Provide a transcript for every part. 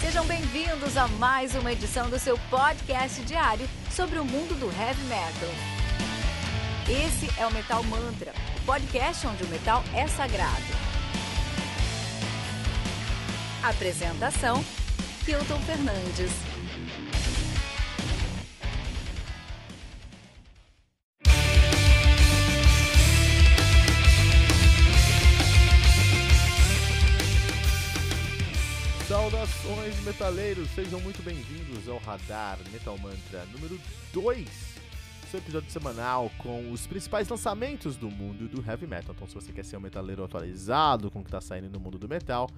Sejam bem-vindos a mais uma edição do seu podcast diário sobre o mundo do heavy metal. Esse é o Metal Mantra, o podcast onde o metal é sagrado. Apresentação: Hilton Fernandes. Saudações metaleiros, sejam muito bem-vindos ao Radar Metal Mantra número 2, seu episódio semanal com os principais lançamentos do mundo do heavy metal. Então, se você quer ser um metaleiro atualizado com o que está saindo no mundo do metal,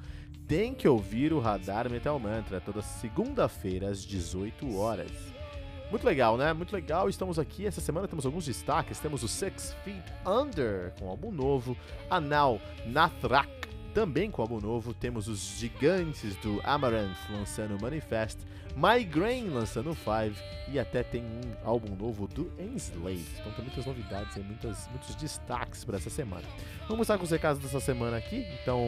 tem que ouvir o Radar Metal Mantra toda segunda-feira às 18 horas. Muito legal, né? Muito legal. Estamos aqui. Essa semana temos alguns destaques. Temos o Six Feet Under com álbum novo, Anal Nathrak também com álbum novo, temos os gigantes do Amaranth lançando Manifest, Migraine lançando Five e até tem um álbum novo do Enslave. Então tem muitas novidades e muitas, muitos destaques para essa semana. Vamos começar com os recados dessa semana aqui. Então,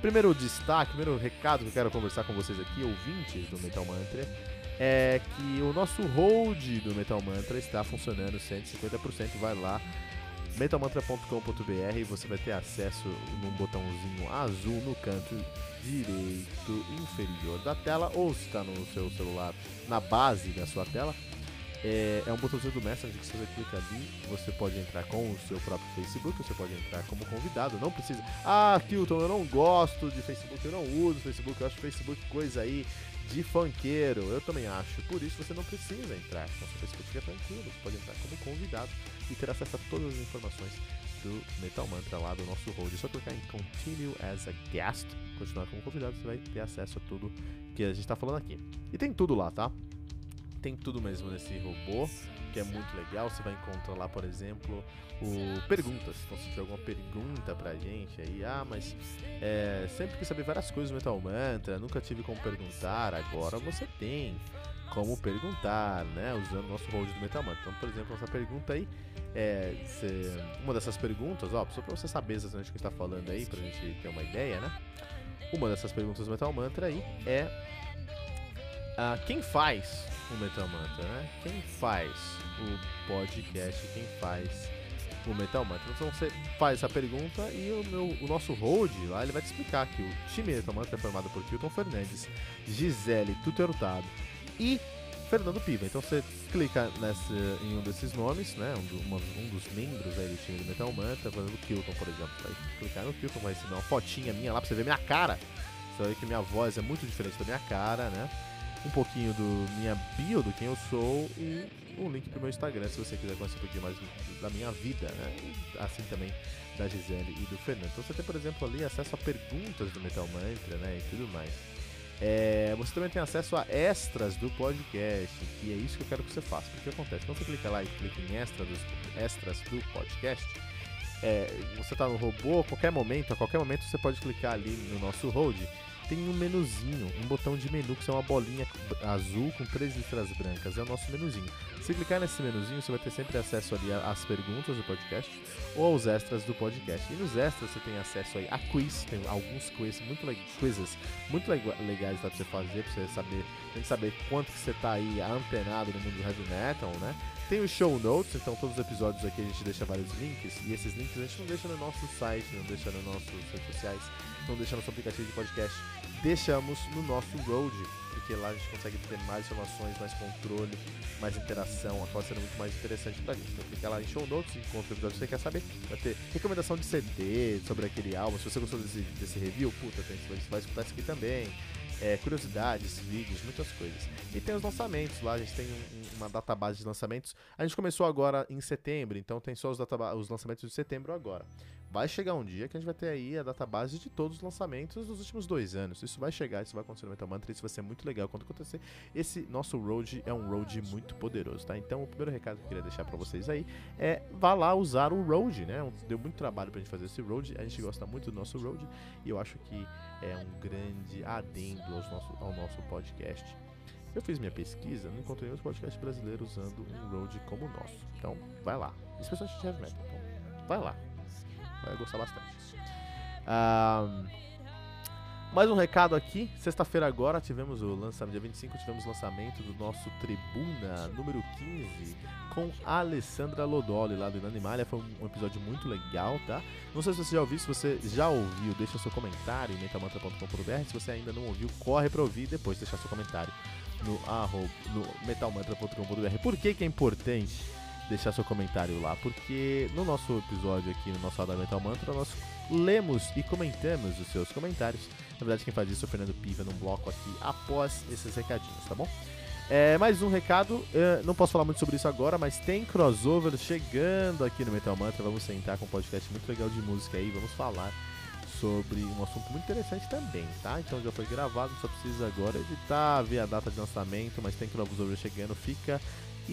primeiro destaque, primeiro recado que eu quero conversar com vocês aqui, ouvintes do Metal Mantra, é que o nosso hold do Metal Mantra está funcionando 150%. Vai lá metalmantra.com.br você vai ter acesso num botãozinho azul no canto direito inferior da tela ou se está no seu celular na base da sua tela é, é um botãozinho do Messenger que você clica ali você pode entrar com o seu próprio Facebook você pode entrar como convidado não precisa ah Kilton eu não gosto de Facebook eu não uso Facebook eu acho Facebook coisa aí de funkeiro eu também acho por isso você não precisa entrar com o seu Facebook fica tranquilo você pode entrar como convidado e ter acesso a todas as informações do Metal Mantra lá do nosso hold. É só clicar em Continue as a Guest, continuar como convidado, você vai ter acesso a tudo que a gente está falando aqui. E tem tudo lá, tá? Tem tudo mesmo nesse robô, que é muito legal. Você vai encontrar lá, por exemplo, o perguntas. Então, se tiver alguma pergunta pra gente aí, ah, mas é, sempre quis saber várias coisas do Metal Mantra, nunca tive como perguntar, agora você tem como perguntar, né? Usando o nosso hold do Metamantra. Então, por exemplo, essa pergunta aí, é, uma dessas perguntas, ó, só pra você saber exatamente o que está falando aí, pra gente ter uma ideia, né? Uma dessas perguntas do Metal Mantra aí é uh, quem faz o Metal Mantra, né? Quem faz o podcast, quem faz o Metal Mantra. Então você faz essa pergunta e o, meu, o nosso hold lá ele vai te explicar que o time Metal Mantra é formado por Kilton Fernandes, Gisele Tuterutado, e Fernando Piva. Então você clica nesse, em um desses nomes, né? Um, do, uma, um dos membros aí do time do Metal Manta, por exemplo, o Kilton, por exemplo. Vai clicar no Kilton, vai receber uma fotinha minha lá pra você ver minha cara. Você vai ver que minha voz é muito diferente da minha cara, né? Um pouquinho do minha bio, do quem eu sou, e um link pro meu Instagram, se você quiser conhecer um pouquinho mais da minha vida, né? Assim também da Gisele e do Fernando. Então você tem, por exemplo, ali acesso a perguntas do Metal Mantra, né? E tudo mais. É, você também tem acesso a extras do podcast, e é isso que eu quero que você faça. Porque acontece, quando você clica lá e clica em extra dos, extras do podcast, é, você está no robô, a qualquer momento, a qualquer momento você pode clicar ali no nosso hold tem um menuzinho, um botão de menu que é uma bolinha azul com três listras brancas. É o nosso menuzinho. Se clicar nesse menuzinho, você vai ter sempre acesso ali às perguntas do podcast ou aos extras do podcast. E nos extras você tem acesso aí a quiz, tem alguns quiz muito quizzes muito legais pra você fazer, pra você saber, tem que saber quanto que você tá aí antenado no mundo do heavy metal, né? Tem os show notes, então todos os episódios aqui a gente deixa vários links, e esses links a gente não deixa no nosso site, não deixa nos nossos redes sociais, não deixa no nosso aplicativo de podcast, deixamos no nosso road, porque lá a gente consegue ter mais informações, mais controle, mais interação, acaba sendo muito mais interessante pra gente. Então clica lá em show notes, encontra o episódio que você quer saber, vai ter recomendação de CD sobre aquele álbum, se você gostou desse, desse review, puta, tem, você vai escutar isso aqui também é, curiosidades, vídeos, muitas coisas. E tem os lançamentos lá, a gente tem um, uma database de lançamentos. A gente começou agora em setembro, então tem só os, os lançamentos de setembro agora. Vai chegar um dia que a gente vai ter aí a database de todos os lançamentos dos últimos dois anos. Isso vai chegar, isso vai acontecer no Metal Mantra, isso vai ser muito legal quando acontecer. Esse nosso road é um road muito poderoso, tá? Então o primeiro recado que eu queria deixar para vocês aí é vá lá usar o road, né? Deu muito trabalho pra gente fazer esse road, a gente gosta muito do nosso road e eu acho que é um grande adendo aos nosso, ao nosso podcast. Eu fiz minha pesquisa, não encontrei outro podcast brasileiro usando um road como o nosso. Então, vai lá. Especialmente de heavy metal. Então, vai lá. Vai gostar bastante. Ah, mais um recado aqui, sexta-feira agora tivemos o lançamento, dia 25 tivemos o lançamento do nosso Tribuna número 15 com a Alessandra Lodoli lá do Inanimalha, foi um episódio muito legal, tá? Não sei se você já ouviu, se você já ouviu, deixa seu comentário em metalmantra.com.br, se você ainda não ouviu, corre pra ouvir e depois deixar seu comentário no, arroba, no metalmantra.com.br. Por que que é importante deixar seu comentário lá? Porque no nosso episódio aqui, no nosso lado da Metal Mantra, nós lemos e comentamos os seus comentários. Na verdade, quem faz isso é o Fernando Piva, num bloco aqui após esses recadinhos, tá bom? É, mais um recado, é, não posso falar muito sobre isso agora, mas tem crossover chegando aqui no Metal Mantra. Vamos sentar com um podcast muito legal de música aí, vamos falar sobre um assunto muito interessante também, tá? Então já foi gravado, só precisa agora editar, ver a data de lançamento, mas tem crossover chegando, fica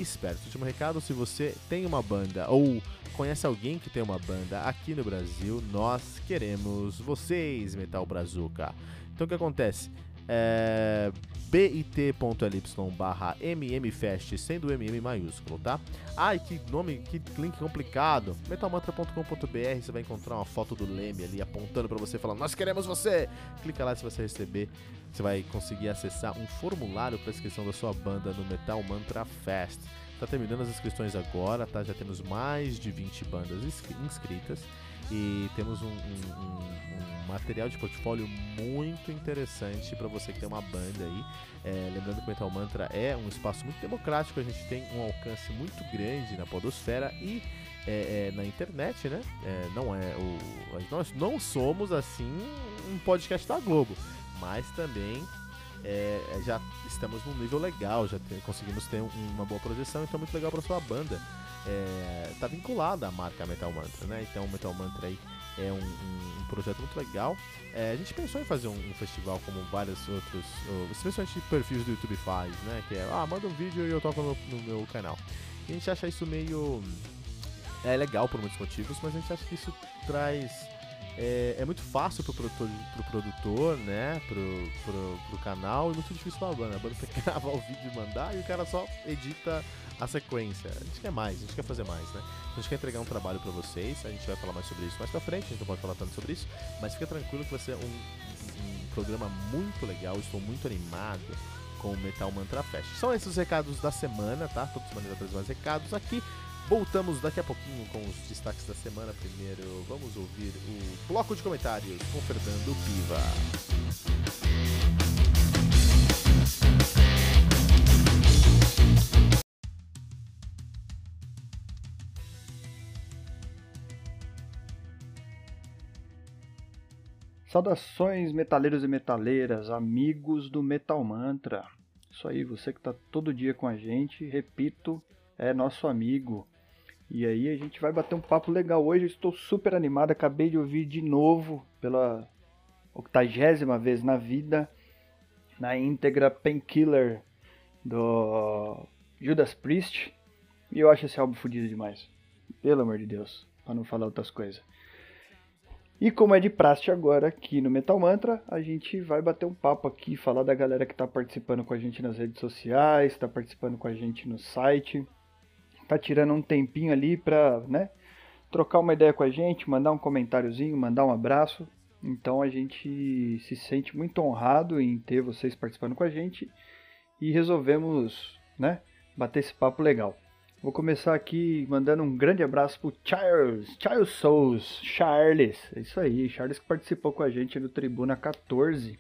esperto. Último recado, se você tem uma banda ou conhece alguém que tem uma banda aqui no Brasil, nós queremos vocês, Metal Brazuca. Então o que acontece? É bit.ly barra mmfest, sendo mm maiúsculo, tá? Ai, que nome, que link complicado. metalmantra.com.br, você vai encontrar uma foto do Leme ali apontando para você, falando, nós queremos você! Clica lá se você receber, você vai conseguir acessar um formulário para inscrição da sua banda no Metal Mantra Fest. Tá terminando as inscrições agora, tá? Já temos mais de 20 bandas inscritas e temos um, um, um, um, material de portfólio muito interessante para você que tem uma banda aí. É, lembrando que o Metal Mantra é um espaço muito democrático, a gente tem um alcance muito grande na podosfera e é, é, na internet, né? É, não é o, nós não somos assim um podcast da Globo, mas também é, já estamos num nível legal, já conseguimos ter uma boa projeção, então é muito legal para sua banda é, tá vinculada à marca Metal Mantra, né? Então Metal Mantra aí é um, um, um projeto muito legal. É, a gente pensou em fazer um, um festival como vários outros, especialmente perfis do YouTube faz, né? Que é, ah, manda um vídeo e eu toco no, no meu canal. E a gente acha isso meio é legal por muitos motivos, mas a gente acha que isso traz é, é, muito fácil pro produtor, pro produtor né? Pro, pro, pro canal e muito difícil pra banda. A banda tem que gravar o vídeo e mandar e o cara só edita a sequência. A gente quer mais, a gente quer fazer mais, né? A gente quer entregar um trabalho para vocês, a gente vai falar mais sobre isso mais pra frente, a gente não pode falar tanto sobre isso, mas fica tranquilo que vai ser um, um programa muito legal, estou muito animado com o Metal Mantra Fest. São esses os recados da semana, tá? Todos os maneiras mais recados aqui. Voltamos daqui a pouquinho com os destaques da semana. Primeiro, vamos ouvir o bloco de comentários com Fernando Piva. Saudações metaleiros e metaleiras, amigos do Metal Mantra. Isso aí, você que está todo dia com a gente, repito, é nosso amigo. E aí a gente vai bater um papo legal hoje. Eu estou super animado, acabei de ouvir de novo pela octagésima vez na vida na íntegra Painkiller do Judas Priest. E eu acho esse álbum fodido demais. Pelo amor de Deus, para não falar outras coisas. E como é de praxe agora aqui no Metal Mantra, a gente vai bater um papo aqui, falar da galera que está participando com a gente nas redes sociais, está participando com a gente no site, tá tirando um tempinho ali para, né, trocar uma ideia com a gente, mandar um comentáriozinho, mandar um abraço. Então a gente se sente muito honrado em ter vocês participando com a gente e resolvemos, né, bater esse papo legal. Vou começar aqui mandando um grande abraço pro Charles, Charles Souls, Charles, é isso aí, Charles que participou com a gente no Tribuna 14.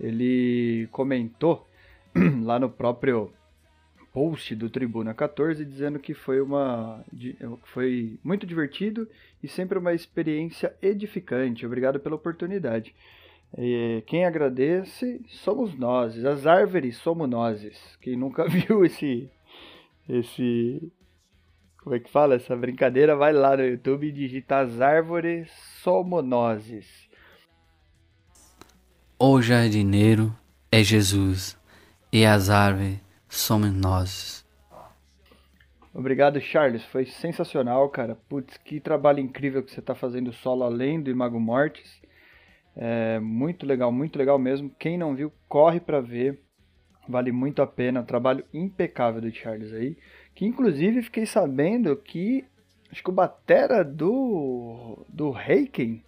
Ele comentou lá no próprio post do Tribuna 14 dizendo que foi uma foi muito divertido e sempre uma experiência edificante. Obrigado pela oportunidade. E quem agradece somos nós, as árvores somos nós. Quem nunca viu esse esse. Como é que fala essa brincadeira? Vai lá no YouTube e digita as árvores somonoses. O jardineiro é Jesus e as árvores somos nós. Obrigado, Charles. Foi sensacional, cara. Putz, que trabalho incrível que você está fazendo solo além do Imago Mortis. É muito legal, muito legal mesmo. Quem não viu, corre para ver. Vale muito a pena, trabalho impecável do Charles aí. Que inclusive fiquei sabendo que acho que o batera do do Reiken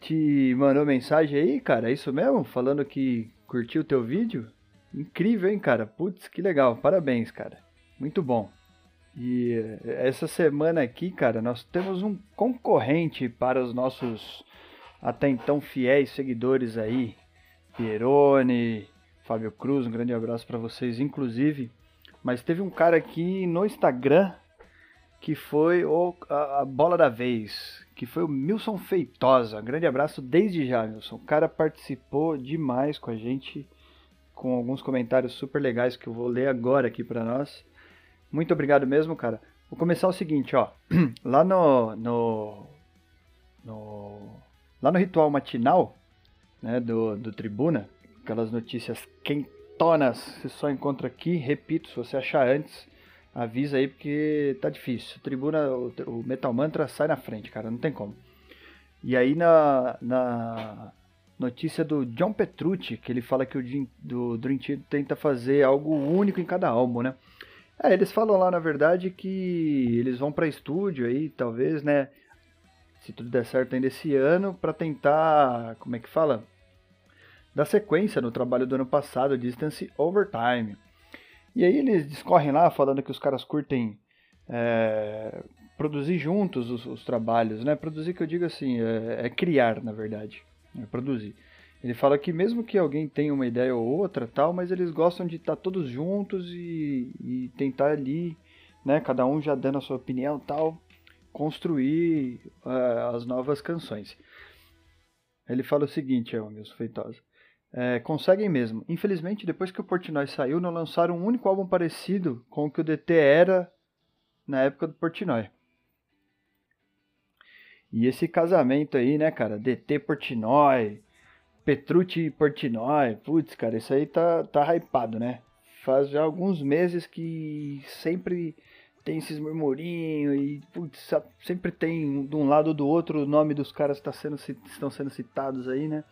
te mandou mensagem aí, cara. É isso mesmo? Falando que curtiu o teu vídeo? Incrível, hein, cara? Putz, que legal. Parabéns, cara. Muito bom. E essa semana aqui, cara, nós temos um concorrente para os nossos até então fiéis seguidores aí. Pierone, Fábio Cruz, um grande abraço para vocês, inclusive. Mas teve um cara aqui no Instagram que foi o, a, a, bola da vez, que foi o Milson Feitosa. Um grande abraço desde já, Milson. O cara participou demais com a gente, com alguns comentários super legais que eu vou ler agora aqui para nós. Muito obrigado mesmo, cara. Vou começar o seguinte, ó. Lá no, no, no lá no ritual matinal, né, do, do Tribuna, aquelas notícias quentonas, você só encontra aqui. Repito, se você achar antes, avisa aí porque tá difícil. Tribuna, o, o Metal Mantra sai na frente, cara, não tem como. E aí na, na notícia do John Petrucci, que ele fala que o do Dream Team tenta fazer algo único em cada álbum, né? É, eles falam lá, na verdade, que eles vão para estúdio aí, talvez, né? Se tudo der certo ainda esse ano, para tentar, como é que fala? Dar sequência no trabalho do ano passado, Distance Overtime. E aí eles discorrem lá falando que os caras curtem é, produzir juntos os, os, trabalhos, né? Produzir que eu digo assim, é, é criar, na verdade, produzir. Ele fala que mesmo que alguém tenha uma ideia ou outra, tal, mas eles gostam de estar todos juntos e, e tentar ali, né? Cada um já dando a sua opinião, tal, construir uh, as novas canções. Ele fala o seguinte, é o Milson Feitosa. É, conseguem mesmo. Infelizmente, depois que o Portnoy saiu, não lançaram um único álbum parecido com o que o DT era na época do Portnoy. E esse casamento aí, né, cara? DT Portnoy, Petrucci Portnoy, putz, cara, isso aí tá, tá hypado, né? Faz já alguns meses que sempre tem esses murmurinhos e putz, sempre tem de um lado ou do outro o nome dos caras tá sendo, estão sendo citados aí, né?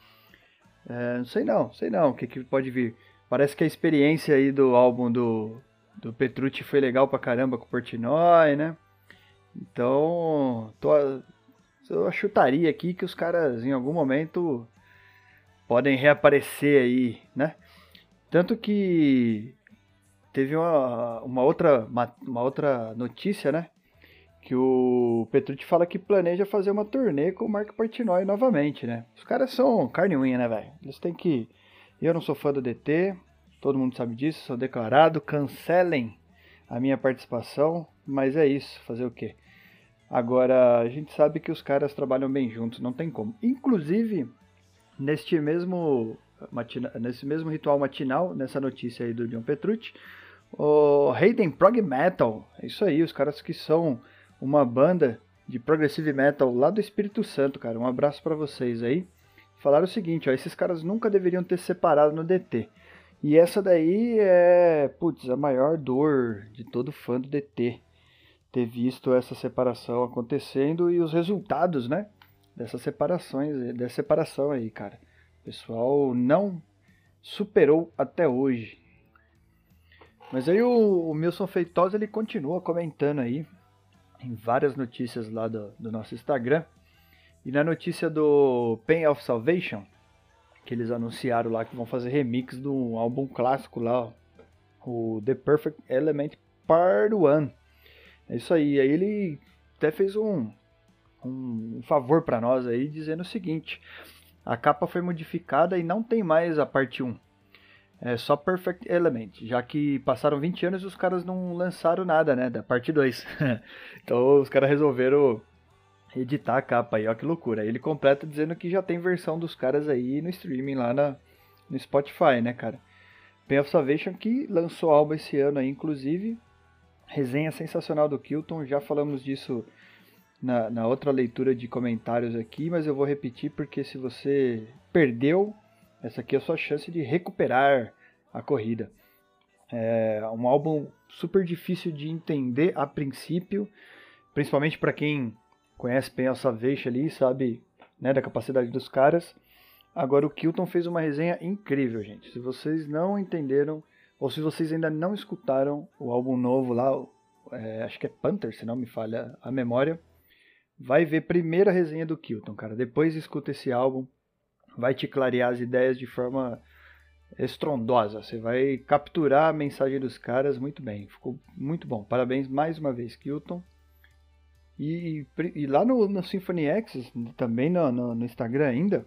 É, não sei não, sei não o que, que pode vir. Parece que a experiência aí do álbum do, do Petrucci foi legal pra caramba com o né? Então, tô, eu chutaria aqui que os caras em algum momento podem reaparecer aí, né? Tanto que teve uma, uma, outra, uma, uma outra notícia, né? que o Petrucci fala que planeja fazer uma turnê com o Mark Portnoy novamente, né? Os caras são carne e unha, né, velho? Eles têm que... Eu não sou fã do DT, todo mundo sabe disso, sou declarado, cancelem a minha participação, mas é isso, fazer o quê? Agora, a gente sabe que os caras trabalham bem juntos, não tem como. Inclusive, neste mesmo, matina, nesse mesmo ritual matinal, nessa notícia aí do John Petrucci, o Hayden Prog Metal, é isso aí, os caras que são uma banda de progressive metal lá do Espírito Santo, cara. Um abraço para vocês aí. Falaram o seguinte, ó, esses caras nunca deveriam ter separado no DT. E essa daí é, putz, a maior dor de todo fã do DT. Ter visto essa separação acontecendo e os resultados, né? Dessas separações, dessa separação aí, cara. O pessoal não superou até hoje. Mas aí o, o Milson Feitosa ele continua comentando aí em várias notícias lá do, do nosso Instagram. E na notícia do Pain of Salvation, que eles anunciaram lá que vão fazer remix do álbum clássico lá, o The Perfect Element Part 1. É isso aí. Aí ele até fez um, um favor para nós aí, dizendo o seguinte: a capa foi modificada e não tem mais a parte 1 é só Perfect Element, já que passaram 20 anos e os caras não lançaram nada, né, da parte 2. então os caras resolveram editar a capa aí, ó que loucura. Aí ele completa dizendo que já tem versão dos caras aí no streaming lá na, no Spotify, né, cara. Pain of Salvation que lançou álbum esse ano aí, inclusive. Resenha sensacional do Kilton, já falamos disso na, na outra leitura de comentários aqui, mas eu vou repetir porque se você perdeu essa aqui é a sua chance de recuperar a corrida. É um álbum super difícil de entender a princípio, principalmente para quem conhece bem a Savage ali, sabe né, da capacidade dos caras. Agora o Kilton fez uma resenha incrível, gente. Se vocês não entenderam, ou se vocês ainda não escutaram o álbum novo lá, é, acho que é Panther, se não me falha a memória, vai ver primeiro a resenha do Kilton, cara. Depois escuta esse álbum, vai te clarear as ideias de forma estrondosa. Você vai capturar a mensagem dos caras muito bem. Ficou muito bom. Parabéns mais uma vez, Kilton. E, e lá no, no Symphony X, também no, no, no, Instagram ainda,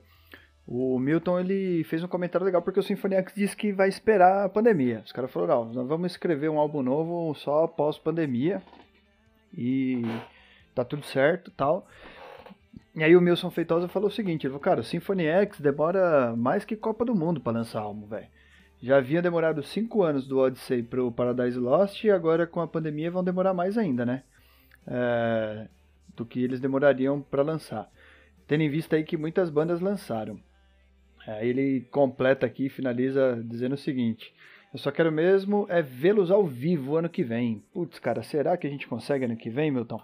o Milton ele fez um comentário legal porque o Symphony X disse que vai esperar a pandemia. Os caras falaram, não, vamos escrever um álbum novo só após pandemia e tá tudo certo tal. E aí o Milson Feitosa falou o seguinte, falou, cara, o Symphony X demora mais que Copa do Mundo para lançar álbum, velho. Já havia demorado 5 anos do Odyssey pro Paradise Lost e agora com a pandemia vão demorar mais ainda, né? É, do que eles demorariam para lançar. Tendo em vista aí que muitas bandas lançaram. Aí ele completa aqui, finaliza dizendo o seguinte: Eu só quero mesmo é vê-los ao vivo ano que vem. Putz, cara, será que a gente consegue ano que vem, Milton?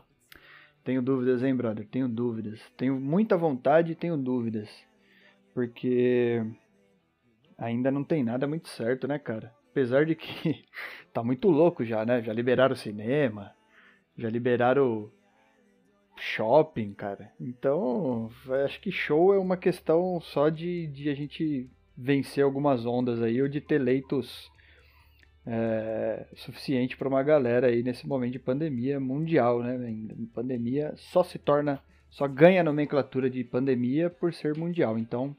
Tenho dúvidas, hein, brother? Tenho dúvidas. Tenho muita vontade e tenho dúvidas. Porque ainda não tem nada muito certo, né, cara? Apesar de que tá muito louco já, né? Já liberaram o cinema, já liberaram shopping, cara. Então, acho que show é uma questão só de, de a gente vencer algumas ondas aí ou de ter leitos é, suficiente para uma galera aí nesse momento de pandemia mundial, né? Pandemia só se torna, só ganha nomenclatura de pandemia por ser mundial. Então,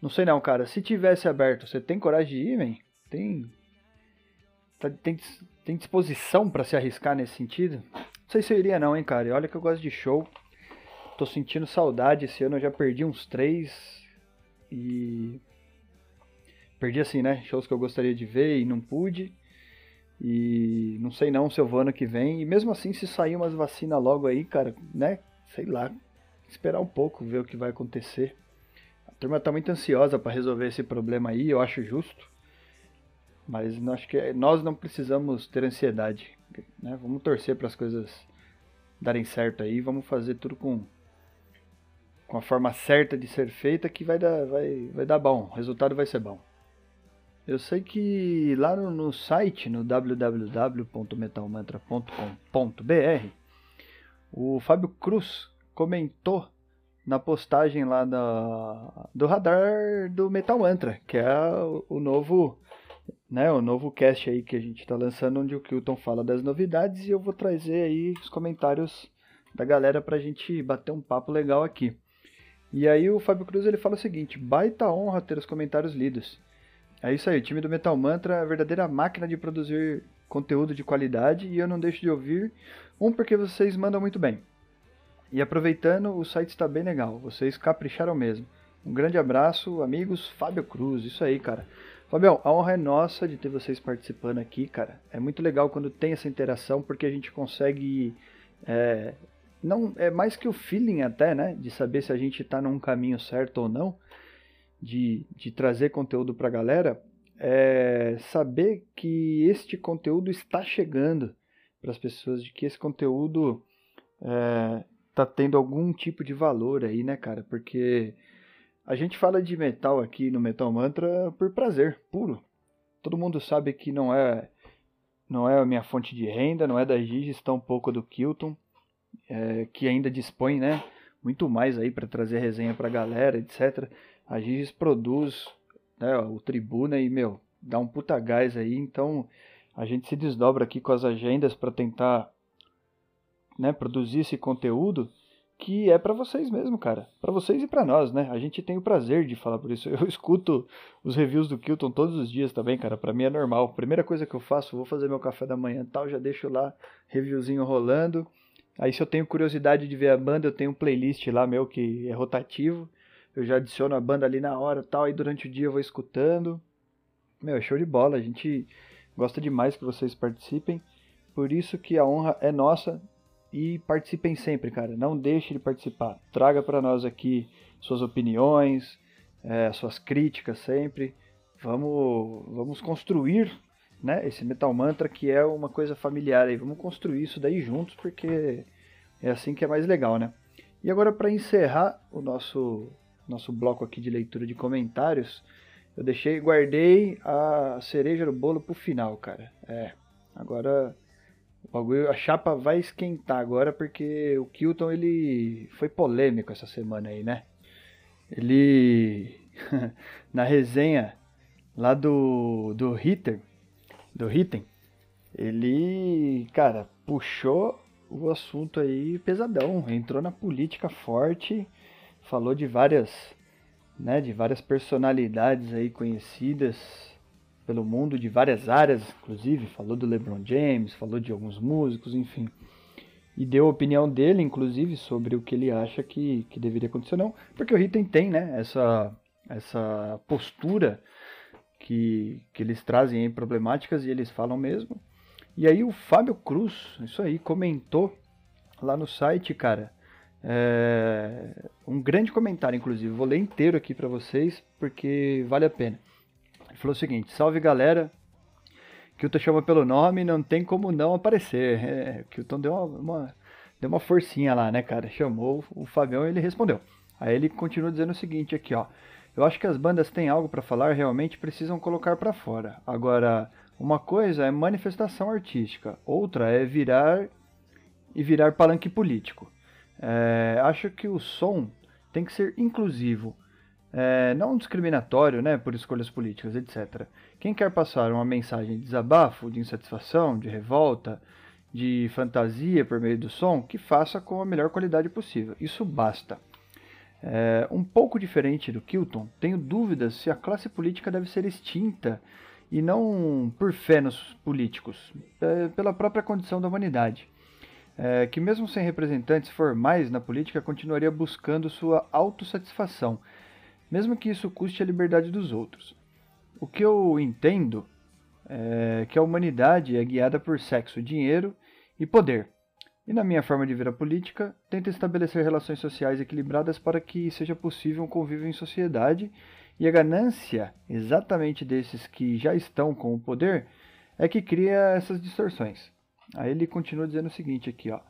não sei não, cara. Se tivesse aberto, você tem coragem de ir, man? Tem, tá, tem, tem disposição para se arriscar nesse sentido? Sei se eu iria não, hein, cara. E olha que eu gosto de show. Tô sentindo saudade. Esse ano eu já perdi uns três e perdi assim, né? Shows que eu gostaria de ver e não pude. E não sei não se eu vou ano que vem. E mesmo assim, se sair umas vacinas logo aí, cara, né? Sei lá. Esperar um pouco, ver o que vai acontecer. A turma tá muito ansiosa para resolver esse problema aí, eu acho justo. Mas acho que nós não precisamos ter ansiedade. Né? Vamos torcer para as coisas darem certo aí. Vamos fazer tudo com, com a forma certa de ser feita que vai dar, vai, vai dar bom. O resultado vai ser bom. Eu sei que lá no, no site, no www.metalmantra.com.br, o Fábio Cruz comentou na postagem lá da, do radar do Metal Mantra, que é o novo né, o novo cast aí que a gente está lançando, onde o Kilton fala das novidades e eu vou trazer aí os comentários da galera para a gente bater um papo legal aqui. E aí o Fábio Cruz ele fala o seguinte: baita honra ter os comentários lidos. É isso aí, o time do Metal Mantra é a verdadeira máquina de produzir conteúdo de qualidade e eu não deixo de ouvir. Um, porque vocês mandam muito bem. E aproveitando, o site está bem legal, vocês capricharam mesmo. Um grande abraço, amigos, Fábio Cruz, isso aí, cara. Fabião, a honra é nossa de ter vocês participando aqui, cara. É muito legal quando tem essa interação, porque a gente consegue. É, não É mais que o feeling, até, né? De saber se a gente está num caminho certo ou não de, de trazer conteúdo para a galera é saber que este conteúdo está chegando para as pessoas, de que esse conteúdo é, tendo algum tipo de valor aí, né, cara? Porque a gente fala de metal aqui no Metal Mantra por prazer, puro. Todo mundo sabe que não é não é a minha fonte de renda, não é da Giges, tão pouco do Kilton, é, que ainda dispõe, né, muito mais aí para trazer resenha para a galera, etc. A Giges produz né, o Tribuna e, meu, dá um puta gás aí. Então a gente se desdobra aqui com as agendas para tentar né, produzir esse conteúdo que é para vocês mesmo, cara. Para vocês e para nós, né? A gente tem o prazer de falar por isso. Eu escuto os reviews do Kilton todos os dias também, cara. Para mim é normal. Primeira coisa que eu faço, vou fazer meu café da manhã, tal, já deixo lá reviewzinho rolando. Aí se eu tenho curiosidade de ver a banda, eu tenho um playlist lá meu que é rotativo eu já adiciono a banda ali na hora tal, e durante o dia eu vou escutando. Meu, é show de bola, a gente gosta demais que vocês participem, por isso que a honra é nossa e participem sempre, cara, não deixe de participar. Traga para nós aqui suas opiniões, é, suas críticas sempre. Vamos, vamos construir né, esse Metal Mantra que é uma coisa familiar aí. Vamos construir isso daí juntos porque é assim que é mais legal, né? E agora para encerrar o nosso nosso bloco aqui de leitura de comentários, eu deixei, guardei a cereja do bolo pro final, cara. É, agora a chapa vai esquentar agora porque o Kilton ele foi polêmico essa semana aí, né? Ele na resenha lá do do Hitter, do Hitten, ele, cara, puxou o assunto aí pesadão, entrou na política forte, falou de várias, né, de várias personalidades aí conhecidas pelo mundo, de várias áreas, inclusive, falou do LeBron James, falou de alguns músicos, enfim. E deu a opinião dele, inclusive, sobre o que ele acha que, que deveria acontecer não. Porque o Ritten tem, né, essa, essa postura que, que eles trazem em problemáticas e eles falam mesmo. E aí o Fábio Cruz, isso aí, comentou lá no site, cara. É, um grande comentário, inclusive. Vou ler inteiro aqui para vocês, porque vale a pena. Ele falou o seguinte: Salve galera, Kilton chama pelo nome, não tem como não aparecer. É, Kilton deu uma, uma, deu uma forcinha lá, né, cara? Chamou o Fabião e ele respondeu. Aí ele continua dizendo o seguinte aqui, ó. Eu acho que as bandas têm algo para falar, realmente precisam colocar para fora. Agora, uma coisa é manifestação artística, outra é virar e virar palanque político. É, acho que o som tem que ser inclusivo, é, não discriminatório né, por escolhas políticas, etc. Quem quer passar uma mensagem de desabafo, de insatisfação, de revolta, de fantasia por meio do som, que faça com a melhor qualidade possível. Isso basta. É, um pouco diferente do Kilton, tenho dúvidas se a classe política deve ser extinta e não por fé nos políticos, é, pela própria condição da humanidade. É, que mesmo sem representantes formais na política continuaria buscando sua autossatisfação, mesmo que isso custe a liberdade dos outros. O que eu entendo é que a humanidade é guiada por sexo, dinheiro e poder. E na minha forma de ver a política, tento estabelecer relações sociais equilibradas para que seja possível um convívio em sociedade e a ganância, exatamente desses que já estão com o poder, é que cria essas distorções. Aí ele continua dizendo o seguinte aqui, ó.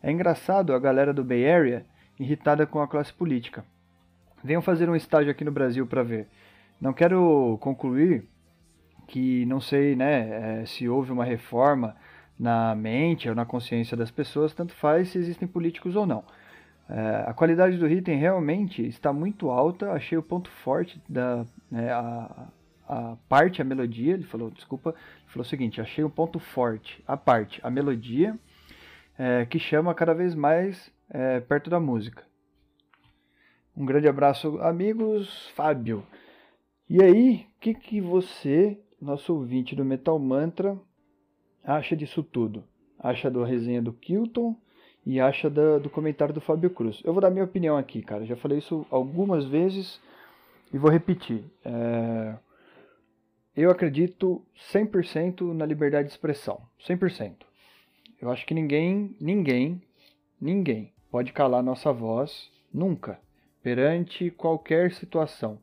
É engraçado a galera do Bay Area irritada com a classe política. Venham fazer um estágio aqui no Brasil para ver. Não quero concluir que não sei, né, é, se houve uma reforma na mente ou na consciência das pessoas, tanto faz se existem políticos ou não. É, a qualidade do item realmente está muito alta. Achei o ponto forte da né, a, a parte, a melodia. Ele falou, desculpa, ele falou o seguinte: achei um ponto forte, a parte, a melodia, é, que chama cada vez mais é, perto da música. Um grande abraço, amigos. Fábio. E aí, o que, que você, nosso ouvinte do Metal Mantra, acha disso tudo? Acha do resenha do Kilton? e acha da, do comentário do Fábio Cruz. Eu vou dar minha opinião aqui, cara. Já falei isso algumas vezes e vou repetir. É... Eu acredito 100% na liberdade de expressão. 100%. Eu acho que ninguém, ninguém, ninguém pode calar nossa voz nunca, perante qualquer situação.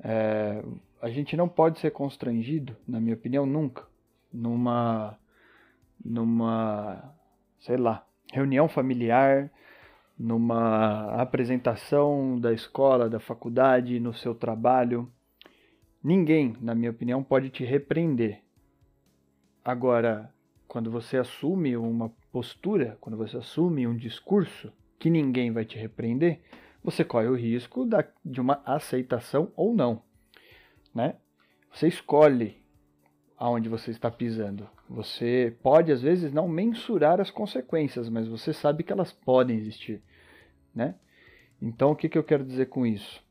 É... A gente não pode ser constrangido, na minha opinião, nunca, numa, numa, sei lá, reunião familiar, numa apresentação da escola, da faculdade, no seu trabalho. Ninguém, na minha opinião, pode te repreender. Agora, quando você assume uma postura, quando você assume um discurso que ninguém vai te repreender, você corre o risco da, de uma aceitação ou não. Né? Você escolhe aonde você está pisando. Você pode, às vezes, não mensurar as consequências, mas você sabe que elas podem existir. Né? Então, o que, que eu quero dizer com isso?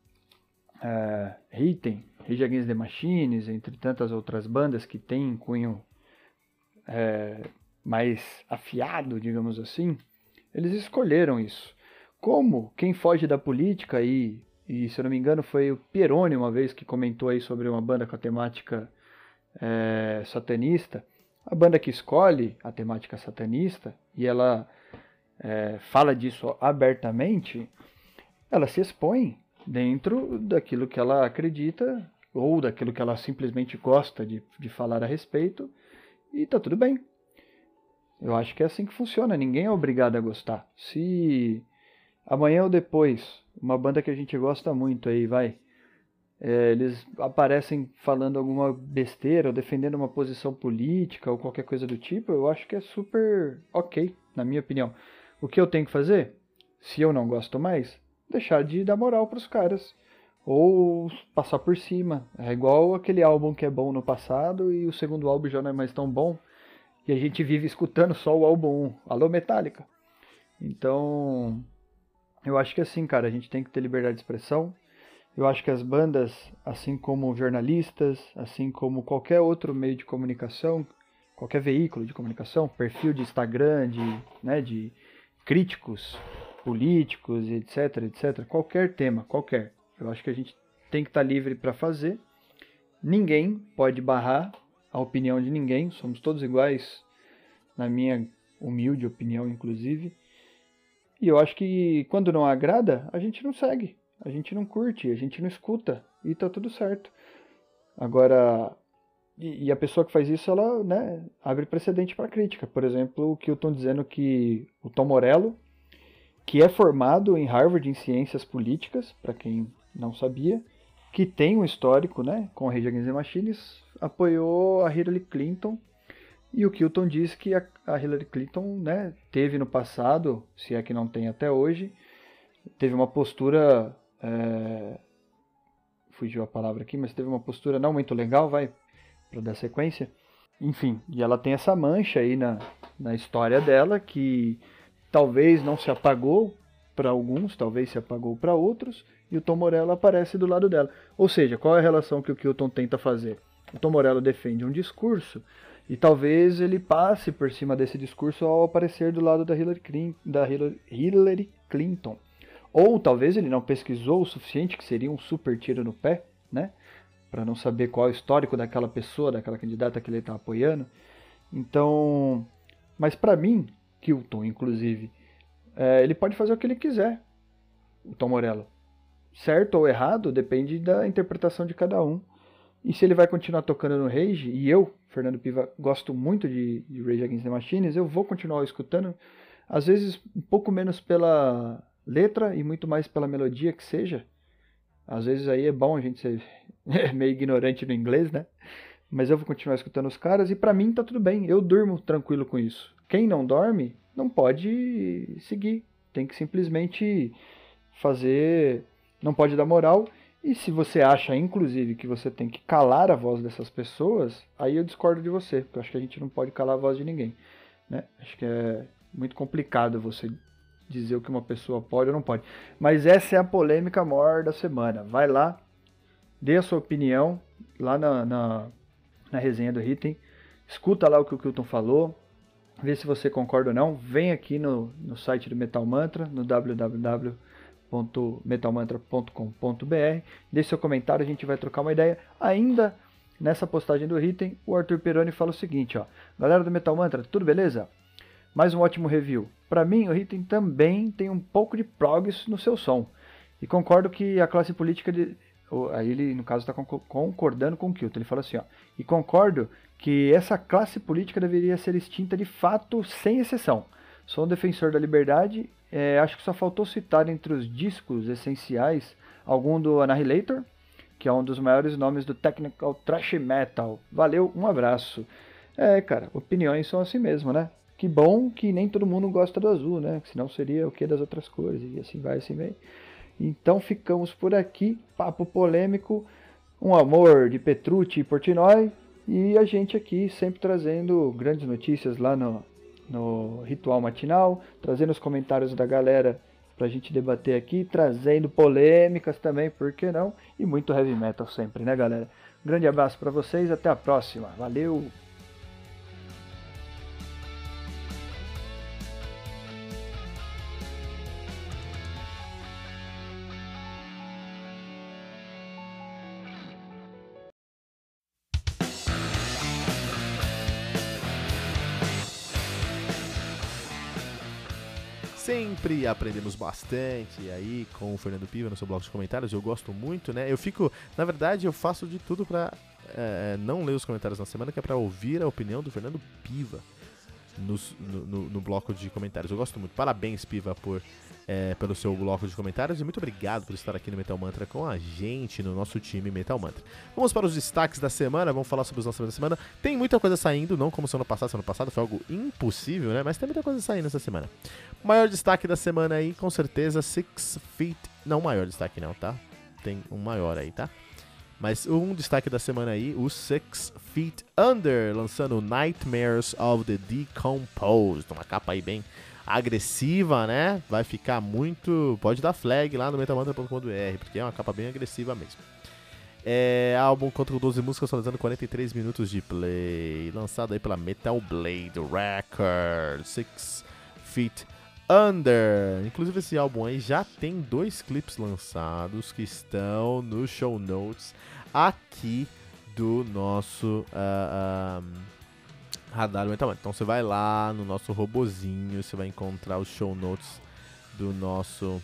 Uh, Ritten, Rage Against the Machines, entre tantas outras bandas que têm cunho é, mais afiado, digamos assim, eles escolheram isso. Como quem foge da política, e, e se eu não me engano foi o Pieroni uma vez que comentou aí sobre uma banda com a temática é, satanista, a banda que escolhe a temática satanista e ela é, fala disso abertamente, ela se expõe dentro daquilo que ela acredita ou daquilo que ela simplesmente gosta de, de falar a respeito e tá tudo bem. Eu acho que é assim que funciona, ninguém é obrigado a gostar. Se amanhã ou depois, uma banda que a gente gosta muito aí vai é, eles aparecem falando alguma besteira ou defendendo uma posição política ou qualquer coisa do tipo, eu acho que é super ok, na minha opinião. O que eu tenho que fazer? Se eu não gosto mais, deixar de dar moral para os caras ou passar por cima. É igual aquele álbum que é bom no passado e o segundo álbum já não é mais tão bom e a gente vive escutando só o álbum 1. Alô Metallica. Então, eu acho que assim, cara, a gente tem que ter liberdade de expressão eu acho que as bandas, assim como jornalistas, assim como qualquer outro meio de comunicação, qualquer veículo de comunicação, perfil de Instagram, de, né, de críticos políticos, etc, etc, qualquer tema, qualquer. Eu acho que a gente tem que estar livre para fazer. Ninguém pode barrar a opinião de ninguém, somos todos iguais, na minha humilde opinião, inclusive. E eu acho que quando não agrada, a gente não segue a gente não curte, a gente não escuta e tá tudo certo. Agora, e, e a pessoa que faz isso, ela né, abre precedente para crítica. Por exemplo, o que eu estou dizendo que o Tom Morello, que é formado em Harvard em Ciências Políticas, para quem não sabia, que tem um histórico né, com a Rage Against Machines, apoiou a Hillary Clinton. E o Kilton disse que a, a Hillary Clinton né, teve no passado, se é que não tem até hoje, teve uma postura é, fugiu a palavra aqui, mas teve uma postura não muito legal, vai, para dar sequência. Enfim, e ela tem essa mancha aí na, na história dela que talvez não se apagou para alguns, talvez se apagou para outros, e o Tom Morello aparece do lado dela. Ou seja, qual é a relação que o Kilton tenta fazer? O Tom Morello defende um discurso e talvez ele passe por cima desse discurso ao aparecer do lado da Hillary Clinton. Da Hillary Clinton. Ou talvez ele não pesquisou o suficiente, que seria um super tiro no pé, né? Para não saber qual é o histórico daquela pessoa, daquela candidata que ele está apoiando. Então, mas para mim, Kilton, inclusive, é, ele pode fazer o que ele quiser, o Tom Morello. Certo ou errado, depende da interpretação de cada um. E se ele vai continuar tocando no Rage, e eu, Fernando Piva, gosto muito de, de Rage Against the Machines, eu vou continuar escutando, às vezes um pouco menos pela letra e muito mais pela melodia que seja. Às vezes aí é bom a gente ser meio ignorante no inglês, né? Mas eu vou continuar escutando os caras e para mim tá tudo bem. Eu durmo tranquilo com isso. Quem não dorme não pode seguir. Tem que simplesmente fazer, não pode dar moral. E se você acha, inclusive, que você tem que calar a voz dessas pessoas, aí eu discordo de você, porque eu acho que a gente não pode calar a voz de ninguém. Né? Acho que é muito complicado você dizer o que uma pessoa pode ou não pode. Mas essa é a polêmica maior da semana. Vai lá, dê a sua opinião lá na, na, na resenha do Item. Escuta lá o que o Kilton falou. Vê se você concorda ou não. Vem aqui no, no site do Metal Mantra, no www.metalmantra.com.br. Deixe seu comentário, a gente vai trocar uma ideia. Ainda nessa postagem do Item, o Arthur Peroni fala o seguinte, ó. Galera do Metal Mantra, tudo beleza? Mais um ótimo review. Para mim, o Ritten também tem um pouco de progs no seu som. E concordo que a classe política de. Aí ele, no caso, está concordando com o Kilton. Ele fala assim: ó, e concordo que essa classe política deveria ser extinta de fato, sem exceção. Sou um defensor da liberdade. É, acho que só faltou citar entre os discos essenciais algum do Annihilator, que é um dos maiores nomes do technical thrash metal. Valeu, um abraço. É, cara, opiniões são assim mesmo, né? Que bom que nem todo mundo gosta do azul, né? Senão seria o que das outras cores. E assim vai, assim vem. Então ficamos por aqui. Papo polêmico. Um amor de Petrucci e Portnoy. E a gente aqui sempre trazendo grandes notícias lá no, no Ritual Matinal. Trazendo os comentários da galera pra gente debater aqui. Trazendo polêmicas também, por que não? E muito heavy metal sempre, né, galera? Grande abraço para vocês. Até a próxima. Valeu! Sempre aprendemos bastante aí com o Fernando Piva no seu bloco de comentários. Eu gosto muito, né? Eu fico, na verdade, eu faço de tudo pra é, não ler os comentários na semana, que é pra ouvir a opinião do Fernando Piva. Nos- no, no- no bloco de comentários. Eu gosto muito. Parabéns, Piva, por, é, pelo seu bloco de comentários e muito obrigado por estar aqui no Metal Mantra com a gente, no nosso time Metal Mantra. Vamos para os destaques da semana, vamos falar sobre os lançamentos da semana. Tem muita coisa saindo, não como semana passada, semana passada foi algo impossível, né? Mas tem muita coisa saindo essa semana. Maior destaque da semana aí, com certeza, Six Feet. Não, maior destaque não, tá? Tem um maior aí, tá? Mas um destaque da semana aí, o Six Feet Under, lançando Nightmares of the Decomposed. Uma capa aí bem agressiva, né? Vai ficar muito. Pode dar flag lá no metamantra.com.br, porque é uma capa bem agressiva mesmo. É álbum contra 12 músicas, totalizando 43 minutos de play. Lançado aí pela Metal Blade Records. Six Feet Under. Inclusive, esse álbum aí já tem dois clipes lançados que estão no show notes aqui do nosso ah, ah, Radar Metal Mantra. Então você vai lá no nosso robozinho, você vai encontrar os show notes do nosso.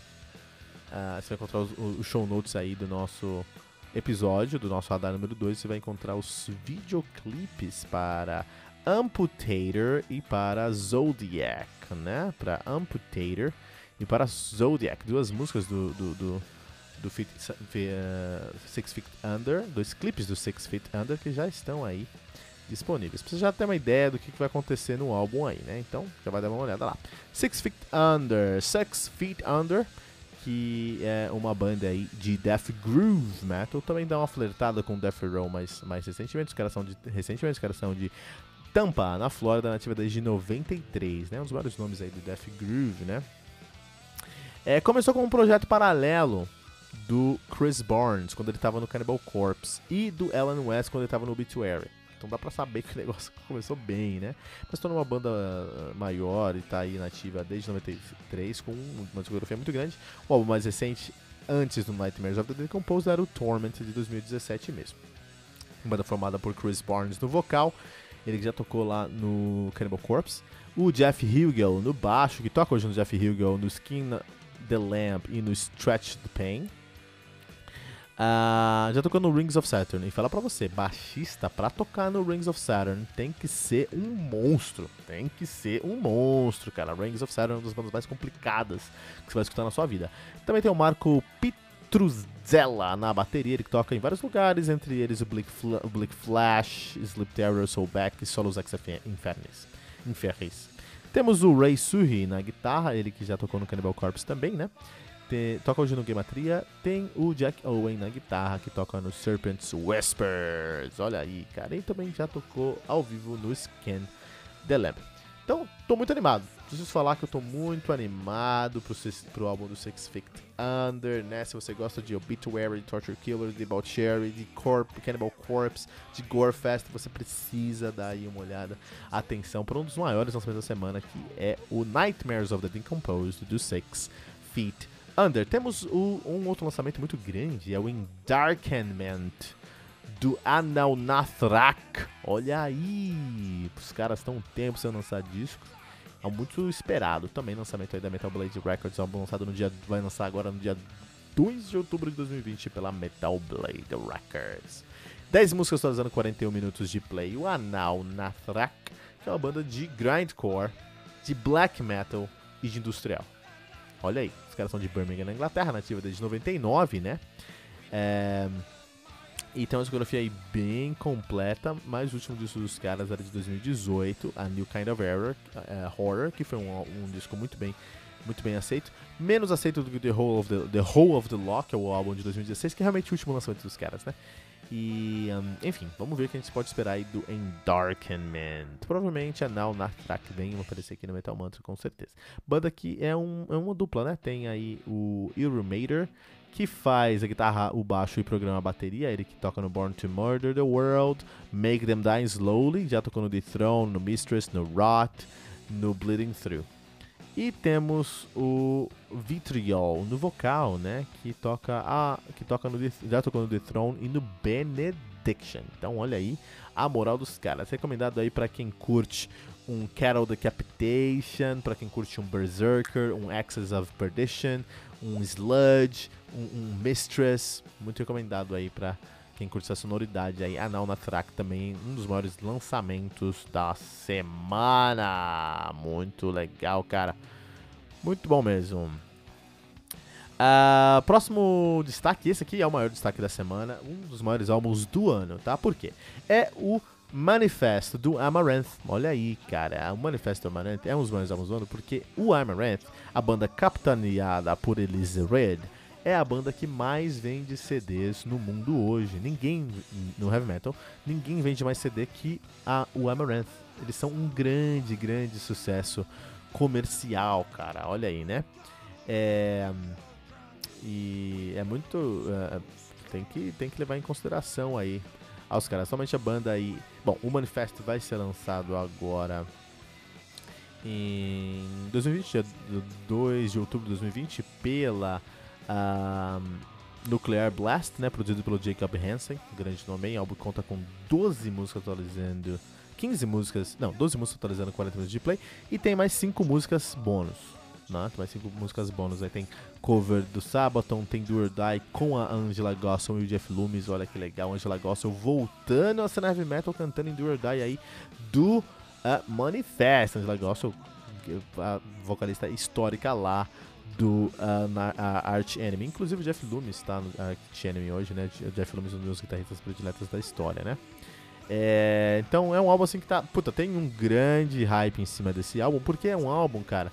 ah, você vai encontrar os, os show notes aí do nosso episódio, do nosso radar número 2. Você vai encontrar os videoclipes para Amputator e para Zodiac, né? Para Amputator e para Zodiac, duas músicas do, do, do, do eh, Six Feet Under, dois clipes do Six Feet Under que já estão aí disponíveis. Pra você já ter uma ideia do que, que vai acontecer no álbum aí, né? Então já vai dar uma olhada lá. Six Feet Under, Six Feet Under, que é uma banda aí de death groove metal, também dá uma flertada com death roll mais, mais recentemente. Os caras são de recentemente, os caras são de Tampa, na Flórida, nativa desde 93, né? Um dos vários nomes aí do death groove, né? É, começou com um projeto paralelo do Chris Barnes, quando ele tava no Cannibal Corpse, e do Alan West, quando ele tava no Obituary. Então dá pra saber que o negócio começou bem, né? Mas tornou uma banda uh, maior e tá aí nativa desde 93, com uma discografia muito grande. O álbum mais recente, antes do Nightmares of the Decomposed, era o Torment de 2017 mesmo. Uma banda formada por Chris Barnes no vocal, ele já tocou lá no Cannibal Corpse. O Jeff Hugel no baixo, que toca hoje no Jeff Hugel, no Skin the Lamp e no Stretch the Pain. Ah, já tocou no Rings of Saturn. E fala pra você, baixista pra tocar no Rings of Saturn tem que ser um monstro. Tem que ser um monstro, cara. Rings of Saturn é uma das bandas mais complicadas que você vai escutar na sua vida. Também tem o Marco Pitruzella na bateria, ele toca em vários lugares, entre eles o Bleak, Fla- Bleak Flash, Sleep Terror, Soulback e Solos Ex Infernis. Infernis. Temos o Ray Suhi na guitarra, ele que já tocou no Cannibal Corpse também, né? Toca hoje no Gematria. Tem o Jack Owen na guitarra, que toca no Serpent's Whispers. Olha aí, cara. E também já tocou ao vivo no Scan The Lamp. Então, tô muito animado. Preciso falar que eu tô muito animado pro, pro álbum do Six Feet Under, né? Se você gosta de Obituary, de Torture Killer, de Debauchery, de Corp, Cannibal Corpse, de Gorefest, você precisa dar aí uma olhada. Atenção para um dos maiores lançamentos da semana, que é o Nightmares of the Decomposed, do Six Feet Under. Temos o- um outro lançamento muito grande, é o Endarkenment do Anaunathrak. Olha aí, os caras estão um tempo sem lançar discos. É muito esperado também lançamento aí da Metal Blade Records, álbum lançado no dia vai lançar agora no dia 2 de outubro de 2020 pela Metal Blade Records. 10 músicas totalizando 41 minutos de play. O Anaunathrak, que é uma banda de grindcore, de black metal e de industrial. Olha aí, os caras são de Birmingham, na Inglaterra, nativa desde 99, né? É... E tem uma discografia aí bem completa, mas o último disco dos caras era de 2018, a New Kind of Error, é, Horror, que foi um, um disco muito bem, muito bem aceito. Menos aceito do que The Whole of the, the, Whole of the Lock, que é o álbum de 2016, que é realmente o último lançamento dos caras, né? E, um, enfim, vamos ver o que a gente pode esperar aí do Endarkenment. Provavelmente a Now Nathrak vem aparecer aqui no Metal Mantra, com certeza. Banda que é, um, é uma dupla, né? Tem aí o Illumator, que faz a guitarra, o baixo e programa a bateria. Ele que toca no Born to Murder the World, Make Them Die Slowly, já tocou no The Throne, no Mistress, no Rot, no Bleeding Through. E temos o Vitriol no vocal, né? Que toca a. Que toca no. Já tocou no The Throne e no Benediction. Então olha aí a moral dos caras. Recomendado aí para quem curte um Cattle Decapitation, para quem curte um Berserker, um Axis of Perdition, um Sludge, um, um Mistress. Muito recomendado aí para quem curte essa sonoridade aí, Anal Track também, um dos maiores lançamentos da semana. Muito legal, cara. Muito bom mesmo. Uh, próximo destaque, esse aqui é o maior destaque da semana, um dos maiores álbuns do ano, tá? Por quê? É o Manifesto do Amaranth. Olha aí, cara, o Manifesto do Amaranth é um dos maiores álbuns do ano porque o Amaranth, a banda capitaneada por Elise Red, é a banda que mais vende CDs no mundo hoje. Ninguém, no heavy metal, ninguém vende mais CD que a, o Amaranth. Eles são um grande, grande sucesso comercial, cara. Olha aí, né? É, e é muito. É, tem, que, tem que levar em consideração aí aos caras. Somente a banda aí. Bom, o manifesto vai ser lançado agora em 2020, dia 2 de outubro de 2020, pela uh, Nuclear Blast, né, produzido pelo Jacob Hansen, grande nome, o álbum conta com 12 músicas atualizando, 15 músicas, não, 12 músicas atualizando 40 minutos de play, e tem mais 5 músicas bônus. Né? Mais 5 músicas bônus. Aí tem cover do Sabaton, tem Do or Die com a Angela Gossel e o Jeff Loomis. Olha que legal, Angela Gossel voltando a cena heavy metal cantando em Do or Die aí do uh, Manifest. Angela Gossel, a vocalista histórica lá do uh, na, uh, Arch Enemy. Inclusive o Jeff Loomis está no Arch Enemy hoje, né? O Jeff Loomis é um dos guitarristas prediletos da história, né? É, então é um álbum assim que tá. Puta, tem um grande hype em cima desse álbum, porque é um álbum, cara.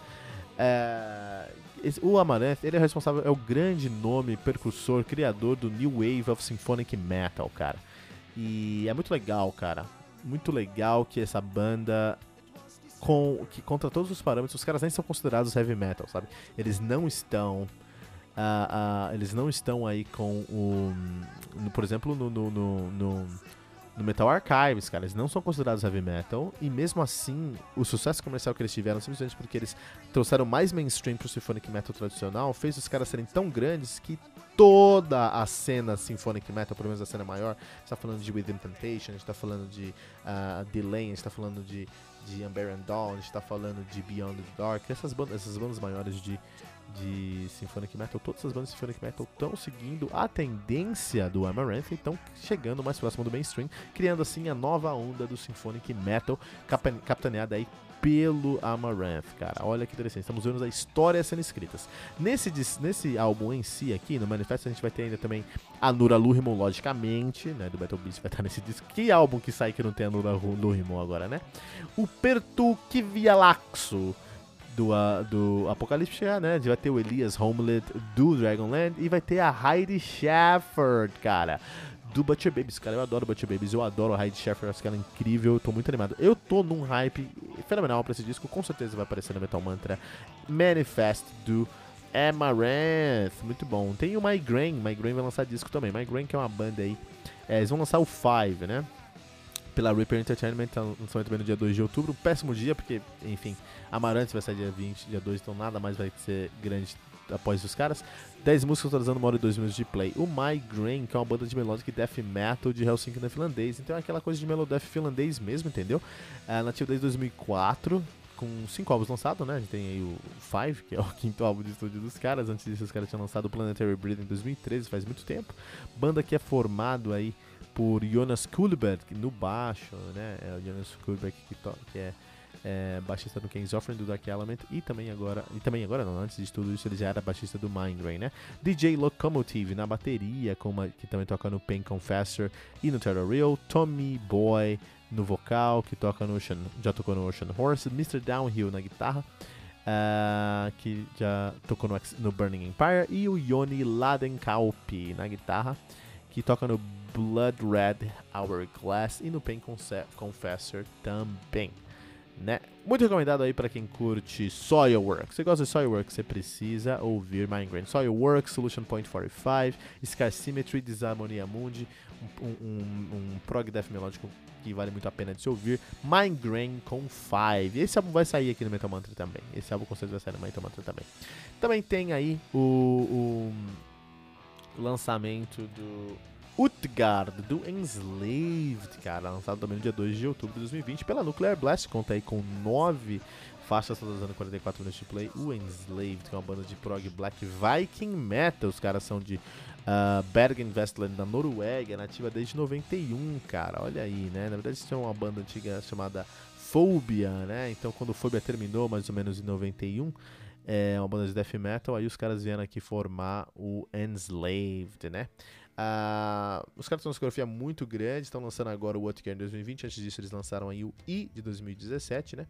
É, esse, o Amaranth, ele é responsável, é o grande nome, percursor, criador do New Wave of Symphonic Metal, cara. E é muito legal, cara. Muito legal que essa banda com que contra todos os parâmetros, os caras nem são considerados heavy metal, sabe? Eles não estão uh, uh, eles não estão aí com o no, por exemplo no, no, no, no Metal Archives, cara, eles não são considerados heavy metal e mesmo assim o sucesso comercial que eles tiveram simplesmente porque eles trouxeram mais mainstream pro symphonic metal tradicional fez os caras serem tão grandes que toda a cena symphonic metal, pelo menos a cena maior, a gente tá falando de Within Temptation, a gente tá falando de uh, Delay, a gente tá falando de de Unbeaten Dawn, a gente tá falando de Beyond the Dark, essas bandas, essas bandas maiores de, de Symphonic Metal, todas essas bandas de Symphonic Metal estão seguindo a tendência do Amaranth e estão chegando mais próximo do mainstream, criando assim a nova onda do Symphonic Metal, capitaneada aí pelo Amaranth, cara. Olha que interessante, estamos vendo a história sendo escritas. Nesse, nesse álbum em si aqui, no Manifesto, a gente vai ter ainda também a Nura Lurimon, logicamente, né, do Battle Beast vai estar nesse disco. Que álbum que sai que não tem a Nura Lurimon agora, né? O Pertukivialaxo do, uh, do Apocalipse, né? Vai ter o Elias Homelet do Dragonland e vai ter a Heidi Shepherd, cara do Butcher Babies, cara. Eu adoro Butcher Babies, eu adoro a Heidi Sheffer, acho que ela é incrível, eu tô muito animado. Eu tô num hype fenomenal pra esse disco, com certeza vai aparecer no Metal Mantra Manifest do Amaranth, muito bom. Tem o Migraine, Migraine vai lançar disco também. Migraine que é uma banda aí, é, eles vão lançar o Five, né? Pela Reaper Entertainment, lançamento também no dia 2 de outubro. Péssimo dia, porque, enfim, Amaranth vai sair dia 20, dia 2, então nada mais vai ser grande após os caras. 10 músicas totalizando uma hora e 2 minutos de play. O Migraine, que é uma banda de melodic death metal de Helsinki na finlandês. Então é aquela coisa de melodeath finlandês mesmo, entendeu? É nativo desde 2004, com 5 álbuns lançados, né? A gente tem aí o Five, que é o quinto álbum de estúdio dos caras. Antes disso, os caras tinham lançado o Planetary Breed em 2013, faz muito tempo. Banda que é formado aí por Jonas Kuhlberg no baixo, né? É o Jonas Kuhlberg que, que é é, baixista do King's Offering do Dark Element e também agora, e também agora não, antes de tudo isso ele já era baixista do Mindbrain, né? DJ Locomotive na bateria, uma, que também toca no Pain Confessor e no Terror Real, Tommy Boy no vocal, que toca no Ocean, já tocou no Ocean Horse, Mr. Downhill na guitarra, uh, que já tocou no, no, Burning Empire, e o Yoni Ladenkalp na guitarra, que toca no Blood Red Hourglass e no Pain Confessor também né? Muito recomendado aí para quem curte Soilworks. Você gosta de Soilworks, você precisa ouvir Mindgrain. Soilworks, Solution Point 45, Scar Symmetry, Disharmonia Mundi, um, um, um prog death melódico que vale muito a pena de se ouvir. Mindgrain com 5. Esse álbum vai sair aqui no Metal Mantra também. Esse álbum com certeza vai sair no Metal Mantra também. Também tem aí o, o lançamento do Utgard, do Enslaved, cara, lançado também no dia 2 de outubro de 2020 pela Nuclear Blast, conta aí com 9 faixas totalizando 44 minutos de play. O Enslaved, que é uma banda de prog black Viking metal, os caras são de Uh, Bergen Vestland, da Noruega, nativa desde 91, cara. Olha aí, né? Na verdade, isso é uma banda antiga chamada Phobia, né? Então, quando Phobia terminou, mais ou menos em 91, é uma banda de death metal, aí os caras vieram aqui formar o Enslaved, né? Uh, os caras têm uma discografia muito grande, estão lançando agora o What Care em 2020, antes disso eles lançaram aí o I de 2017, né?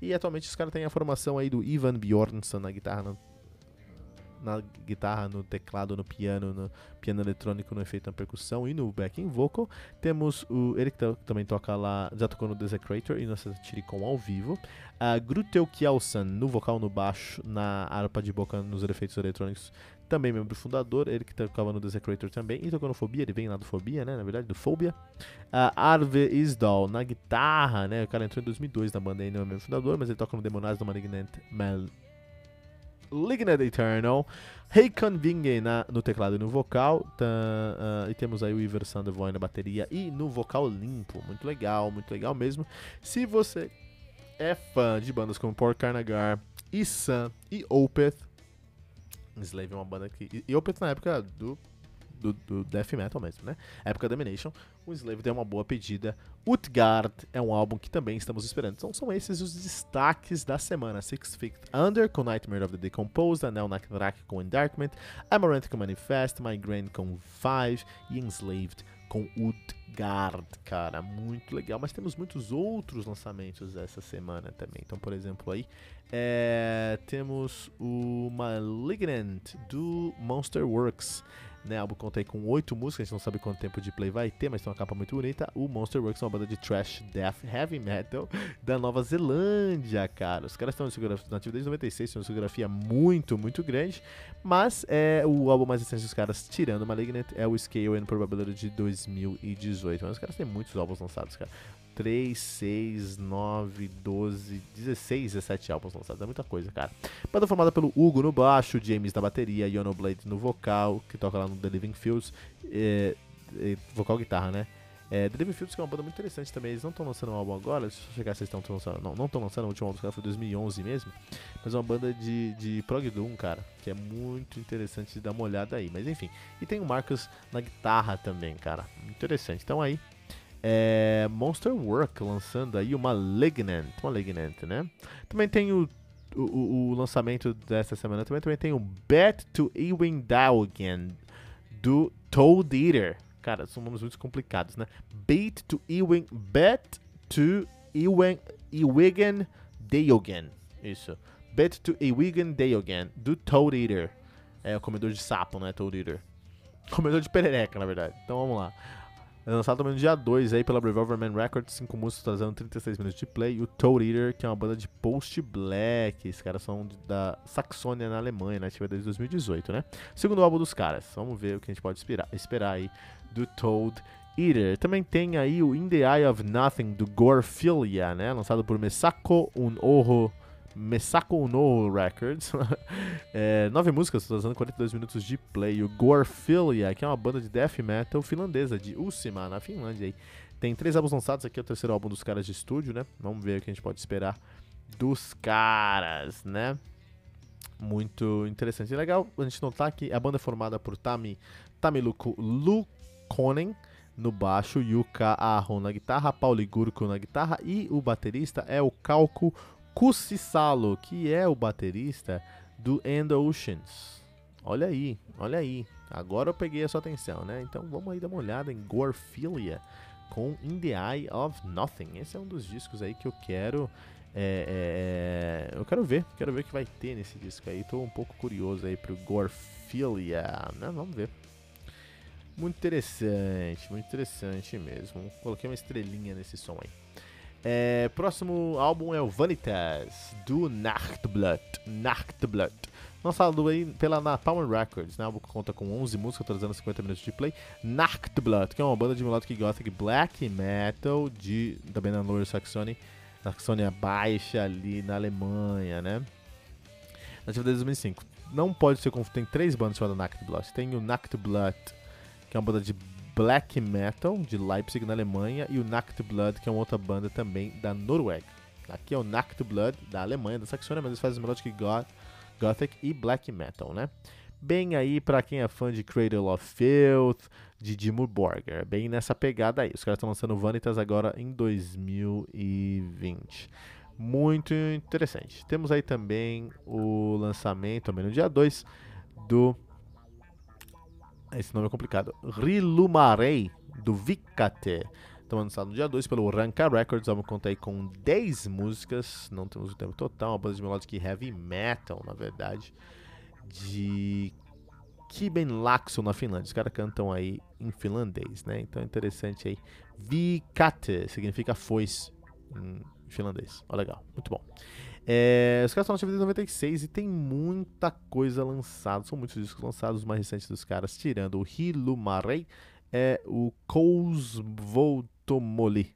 E atualmente os caras têm a formação aí do Ivan Bjornsson na guitarra, na guitarra, no teclado, no piano, no piano eletrônico, no efeito na percussão e no backing vocal. Temos o ele que também toca lá, já tocou no Desecrator e no Satiricon ao vivo. Uh, Grutel Kjelsen no vocal, no baixo, na harpa de boca, nos efeitos eletrônicos também membro fundador, ele que tocava no Desecrator também, e tocou no Fobia, ele vem lá do Fobia, né, na verdade, do Phobia. Uh, Arve Isdal na guitarra, né, o cara entrou em 2002 na banda, aí não é membro fundador, mas ele toca no Demonaz do Malignant Mal... Lignant Eternal, Vinge na, no teclado e no vocal, tá, uh, e temos aí o Iver Sandovoy na bateria e no vocal limpo, muito legal, muito legal mesmo. Se você é fã de bandas como Port Carnagar, e Sun e Opeth, Slave é uma banda que. E penso na época do, do, do, death metal mesmo, né? Época Domination, o Slave deu uma boa pedida. Utgard é um álbum que também estamos esperando. Então são esses os destaques da semana: Six Feet Under com Nightmare of the Decomposed, Anel Nakrak com Endarkment, Amaranth com Manifest, Migraine com Five e Enslaved com Utgard, cara, muito legal. Mas temos muitos outros lançamentos essa semana também. Então, por exemplo, aí é, temos o Malignant do Monster Works. Né, o álbum conta aí com oito músicas, a gente não sabe quanto tempo de play vai ter, mas tem uma capa muito bonita. O Monster Works é uma banda de trash, death, heavy metal da Nova Zelândia, cara. Os caras estão nativos desde 96, tem uma discografia muito, muito grande. Mas é o álbum mais recente dos caras, tirando Malignant, é o Scale and Probability de 2018. Mas os caras têm muitos álbuns lançados, cara. 3, 6, 9, 12, 16, 17 álbuns lançados. É muita coisa, cara. Banda formada pelo Hugo no baixo, James na bateria, Yono Blade no vocal, que toca lá no The Living Fields, é, é, vocal guitarra, né? É, The Living Fields que é uma banda muito interessante também. Eles não estão lançando um álbum agora, deixa eu chegar se eles estão lançando. Não, não estão lançando, o último álbum foi 2011 mesmo. Mas é uma banda de, de prog doom, cara, que é muito interessante de dar uma olhada aí. Mas enfim, e tem o Marcos na guitarra também, cara. Interessante. Então aí, é, Monster Work lançando aí uma Malignant, uma né? Também tem o, o, o, lançamento dessa semana, também, também tem o Bet to Ewing Dowgen do Toad Eater. Cara, são nomes muito complicados, né? Bet to Ewing, Bet to Ewing, Ewigan Deogen. Isso. Bet to Ewigan Deogen do Toad Eater. É o comedor de sapo, né? Toad Eater. Comedor de perereca, na verdade. Então vamos lá. É lançado também no dia 2 aí pela Revolverman Records, 5 músicas trazendo 36 minutos de play. E o Toad Eater, que é uma banda de post-black. Esses caras são da Saxônia, na Alemanha, né? Ativa desde 2018, né? Segundo álbum dos caras. Vamos ver o que a gente pode esperar, esperar aí do Toad Eater. Também tem aí o In the Eye of Nothing, do Gorphilia, né? Lançado por Mesako Oho Mesako no Records. é, nove músicas, trazendo 42 minutos de play. O Gorphilia, que é uma banda de death metal finlandesa, de Usima, na Finlândia. Aí. Tem três álbuns lançados, aqui é o terceiro álbum dos caras de estúdio, né? Vamos ver o que a gente pode esperar dos caras, né? Muito interessante. E legal a gente notar que a banda é formada por Tami, Tami Lukonen no baixo, Yuka Ahon na guitarra, Pauli Gurko na guitarra e o baterista é o Calco Kusisalo, que é o baterista do End Oceans. Olha aí, olha aí. Agora eu peguei a sua atenção, né? Então vamos aí dar uma olhada em Gorphilia com In the Eye of Nothing. Esse é um dos discos aí que eu quero. É, é, é eu quero ver, quero ver o que vai ter nesse disco aí. Tô um pouco curioso aí pro Gorphilia, né? Vamos ver. Muito interessante, muito interessante mesmo. Coloquei uma estrelinha nesse som aí. É, próximo álbum é o Vanitas, do Nachtblut. Nachtblut. Lançado aí pela Napalm Records, né? O álbum conta com 11 músicas, trazendo 50 minutos de play. Nachtblut, que é uma banda de melodic gothic black metal de, também na Lower Saxony, Saxônia Baixa ali na Alemanha, né? Nativa desde 2005. Não pode ser confuso, tem três bandas chamadas Nachtblut. Tem o Nachtblut, que é uma banda de black metal de Leipzig, na Alemanha, e o Nachtblood, que é uma outra banda também da Noruega. Aqui é o Nachtblood da Alemanha, da Saxônia, mas eles fazem melodic gothic e black metal, né? bem aí para quem é fã de Cradle of Filth, de Dimmu Borger, bem nessa pegada aí. Os caras estão lançando Vanitas agora em 2020. Muito interessante. Temos aí também o lançamento, também no dia 2, do. Esse nome é complicado. Rilumarei, do Vicate. Estão lançado no dia 2 pelo Ranka Records. Vamos contar aí com 10 músicas. Não temos o tempo total. Uma banda de melodic heavy metal, na verdade. De Kiben Laxo na Finlândia. Os caras cantam aí em finlandês, né? Então é interessante aí. Vikate significa foice em finlandês. Ó, legal. Muito bom. É, os caras estão ativos em 96 e tem muita coisa lançada. São muitos discos lançados. Os mais recentes dos caras, tirando o Hilumarei, é o Kousvotomoli.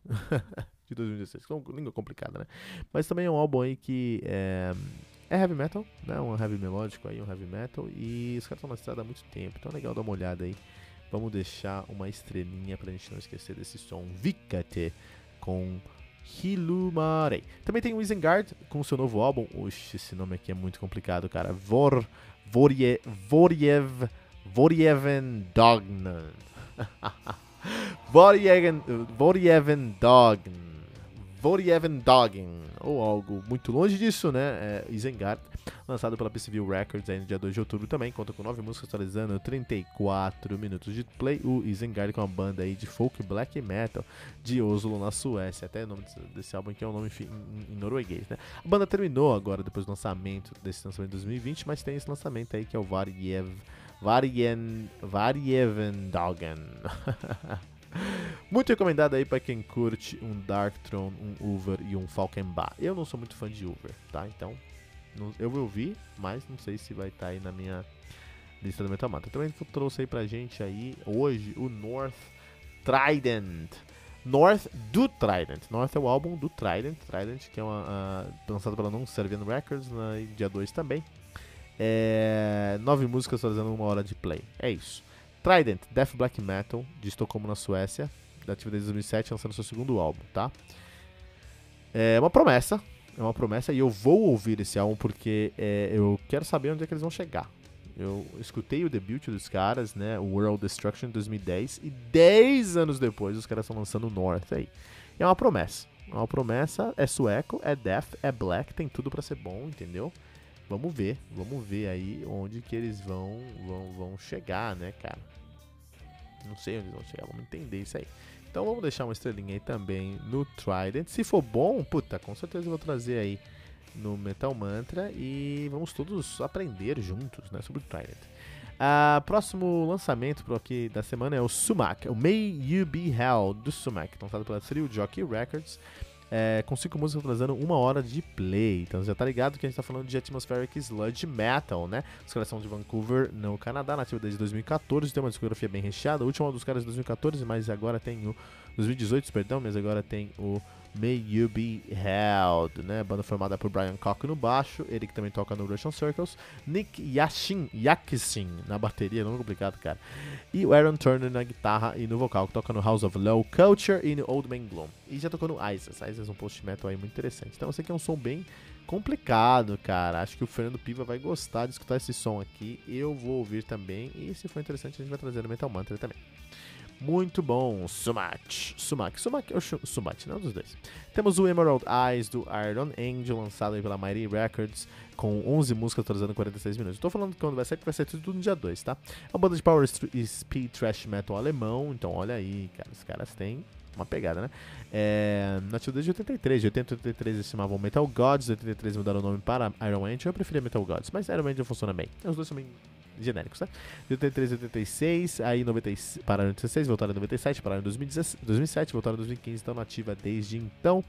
de 2016. É língua complicada, né? Mas também é um álbum aí que é, é heavy metal, né? Um heavy melódico aí, um heavy metal. E os caras estão na estrada há muito tempo, então é legal dar uma olhada aí. Vamos deixar uma estrelinha pra gente não esquecer desse som Vikate com Hilumarei. Também tem o Isengard com seu novo álbum. Oxe, esse nome aqui é muito complicado, cara. Vor, Vorje, Vorjev, Vorjeven Dognan. Vorjeven, Dognan. Vorjeven Doggen, ou algo muito longe disso, né? É Isengard, lançado pela PCV Records aí no dia 2 de outubro também, conta com 9 músicas atualizando 34 minutos de play. O Isengard com uma banda aí de folk black metal de Oslo, na Suécia. Até o nome desse álbum aqui é um nome em, em norueguês, né? A banda terminou agora depois do lançamento, desse lançamento de 2020, mas tem esse lançamento aí que é o Varjev, Varjen, Varjeven Doggen. Muito recomendado aí para quem curte um Dark Throne, um Uber e um Falkenbach. Eu não sou muito fã de Uber, tá? Então, eu vou ouvir, mas não sei se vai estar tá aí na minha lista do Metal Mantra. Também trouxe aí pra gente aí hoje o North Trident. North do Trident. North é o álbum do Trident. Trident, que é uma, uh, lançado pela Non Servian Records, né, dia 2 também. É, nove músicas fazendo uma hora de play. É isso. Trident, Death Black Metal, de Estocolmo na Suécia, da atividade de 2007, lançando seu segundo álbum, tá? É uma promessa, é uma promessa, e eu vou ouvir esse álbum porque é, eu quero saber onde é que eles vão chegar. Eu escutei o debut dos caras, né, World Destruction em 2010, e 10 anos depois os caras estão lançando o North aí. É uma promessa, é uma promessa, é sueco, é death, é black, tem tudo para ser bom, entendeu? Vamos ver, vamos ver aí onde que eles vão, vão, vão chegar, né, cara? Não sei onde eles vão chegar, vamos entender isso aí. Então vamos deixar uma estrelinha aí também no Trident. Se for bom, puta, com certeza eu vou trazer aí no Metal Mantra e vamos todos aprender juntos, né, sobre o Trident. Uh, próximo lançamento pro aqui da semana é o Sumac, o May You Be Hell do Sumac, lançado pela Thrill Jockey Records é, com cinco músicas trazendo uma hora de play. Então já tá ligado que a gente tá falando de Atmospheric Sludge Metal, né? Os de Vancouver, no Canadá, nativa desde 2014, tem uma discografia bem recheada. O último dos caras de 2014, mas agora tem o 2018, perdão, mas agora tem o May You Be Held, né? Banda formada por Brian Cock no baixo, ele que também toca no Russian Circles, Nick Yashin, Yaksin na bateria, não é complicado, cara. E o Aaron Turner na guitarra e no vocal, que toca no House of Low Culture e no Old Man Gloom. E já tocou no Isis, Isis é um post-metal aí muito interessante. Então eu sei que é um som bem complicado, cara. Acho que o Fernando Piva vai gostar de escutar esse som aqui. Eu vou ouvir também. E se for interessante, a gente vai trazer no Metal Mantra também. Muito bom, Sumat. Sumac. Sumac ou Sumat, não dos dois. Temos o Emerald Eyes do Iron Angel, lançado pela Mighty Records, com 11 músicas atualizando 46 minutos. Estou falando que quando vai sair, vai ser tudo no dia 2, tá? É uma banda de power speed trash metal alemão, então olha aí, cara, os caras têm uma pegada, né? É, nativo desde 83, de 80 a 83 eles chamavam Metal Gods, de 83 mudaram o nome para Iron Angel, eu preferia Metal Gods, mas Iron Angel funciona bem. Os dois são bem genéricos, né? De 83 a 86, aí 96, pararam em 96, voltaram em 97, pararam em 2017, 2007, voltaram em 2015, estão nativa desde então.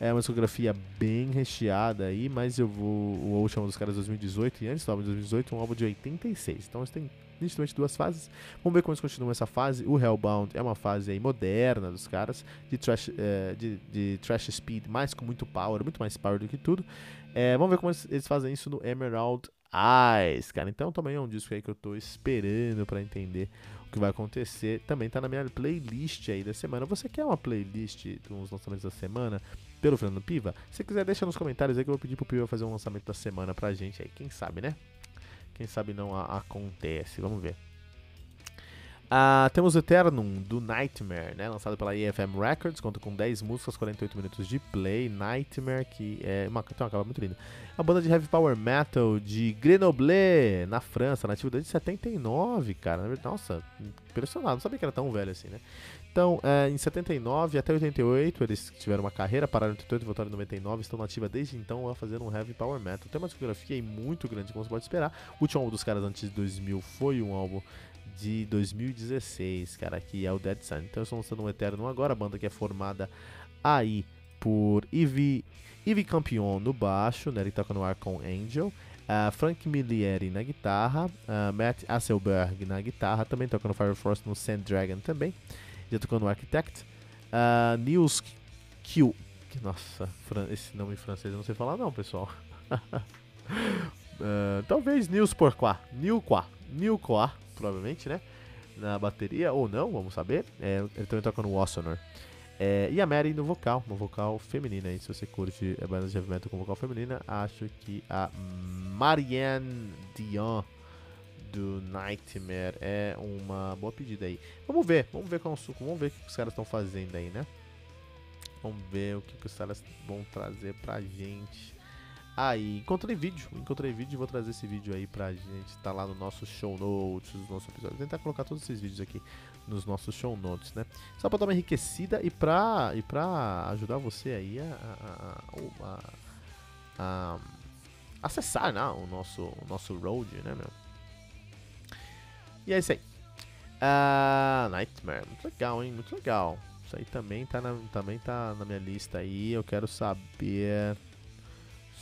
É uma discografia bem recheada aí, mas eu vou. O último dos caras 2018 e antes do álbum de 2018, um álbum de 86. Então eles têm nitidamente duas fases. Vamos ver como eles continuam essa fase. O Hellbound é uma fase aí moderna dos caras, de trash, é, de, de trash speed, mais com muito power, muito mais power do que tudo. É, vamos ver como eles fazem isso no Emerald Eyes, cara. Então também é um disco aí que eu tô esperando para entender o que vai acontecer. Também tá na minha playlist aí da semana. Você quer uma playlist dos lançamentos da semana pelo Fernando Piva? Se quiser, deixa nos comentários aí que eu vou pedir pro Piva fazer um lançamento da semana pra gente aí. Quem sabe, né? quem sabe não acontece. Vamos ver. Uh, temos Eternum do Nightmare, né? Lançado pela EFM Records, conta com 10 músicas, 48 minutos de play. Nightmare, que é uma, tem uma capa muito linda. A banda de heavy power metal de Grenoble, na França, nativa desde 79, cara. Nossa, impressionado, não sabia que era tão velho assim, né? Então, é, em 79 até 88, eles tiveram uma carreira, pararam em 88 e voltaram em 99, estão nativa desde então fazer um heavy power metal. Tem uma discografia muito grande, como você pode esperar. O último álbum dos caras antes de 2000 foi um álbum de 2016, cara, que é o Dead Sun. Então estão lançando um Eterno agora, a banda que é formada aí por Ivy, Campion no baixo, né, ele toca no ar Angel, uh, Frank Milieri na guitarra, uh, Matt Asselberg na guitarra, também toca no Fire Force no Sand Dragon também, já tocou no Architect, uh, Nils Q, nossa, esse nome em francês eu não sei falar não, pessoal. Uh, talvez Nils Porquá, Nilquá, Nilquá, provavelmente, né? Na bateria, ou não, vamos saber. É, ele também toca no Wassonor. É, e a Mary no vocal, uma vocal feminina aí. Se você curte a banda de heavy metal com vocal feminina, acho que a Marianne Dion do Nightmare é uma boa pedida aí. Vamos ver, vamos ver como, vamos ver o que os caras estão fazendo aí, né? Vamos ver o que, que os caras vão trazer pra gente Aí, encontrei vídeo, encontrei vídeo e vou trazer esse vídeo aí pra gente, tá lá no nosso show notes, no nosso episódio. Vou tentar colocar todos esses vídeos aqui nos nossos show notes, né? Só pra dar uma enriquecida e pra, e pra ajudar você aí a, a, a, a acessar né, o, nosso, o nosso road, né, meu? E é isso aí. Uh, Nightmare, muito legal, hein? Muito legal. Isso aí também tá na, também tá na minha lista aí. Eu quero saber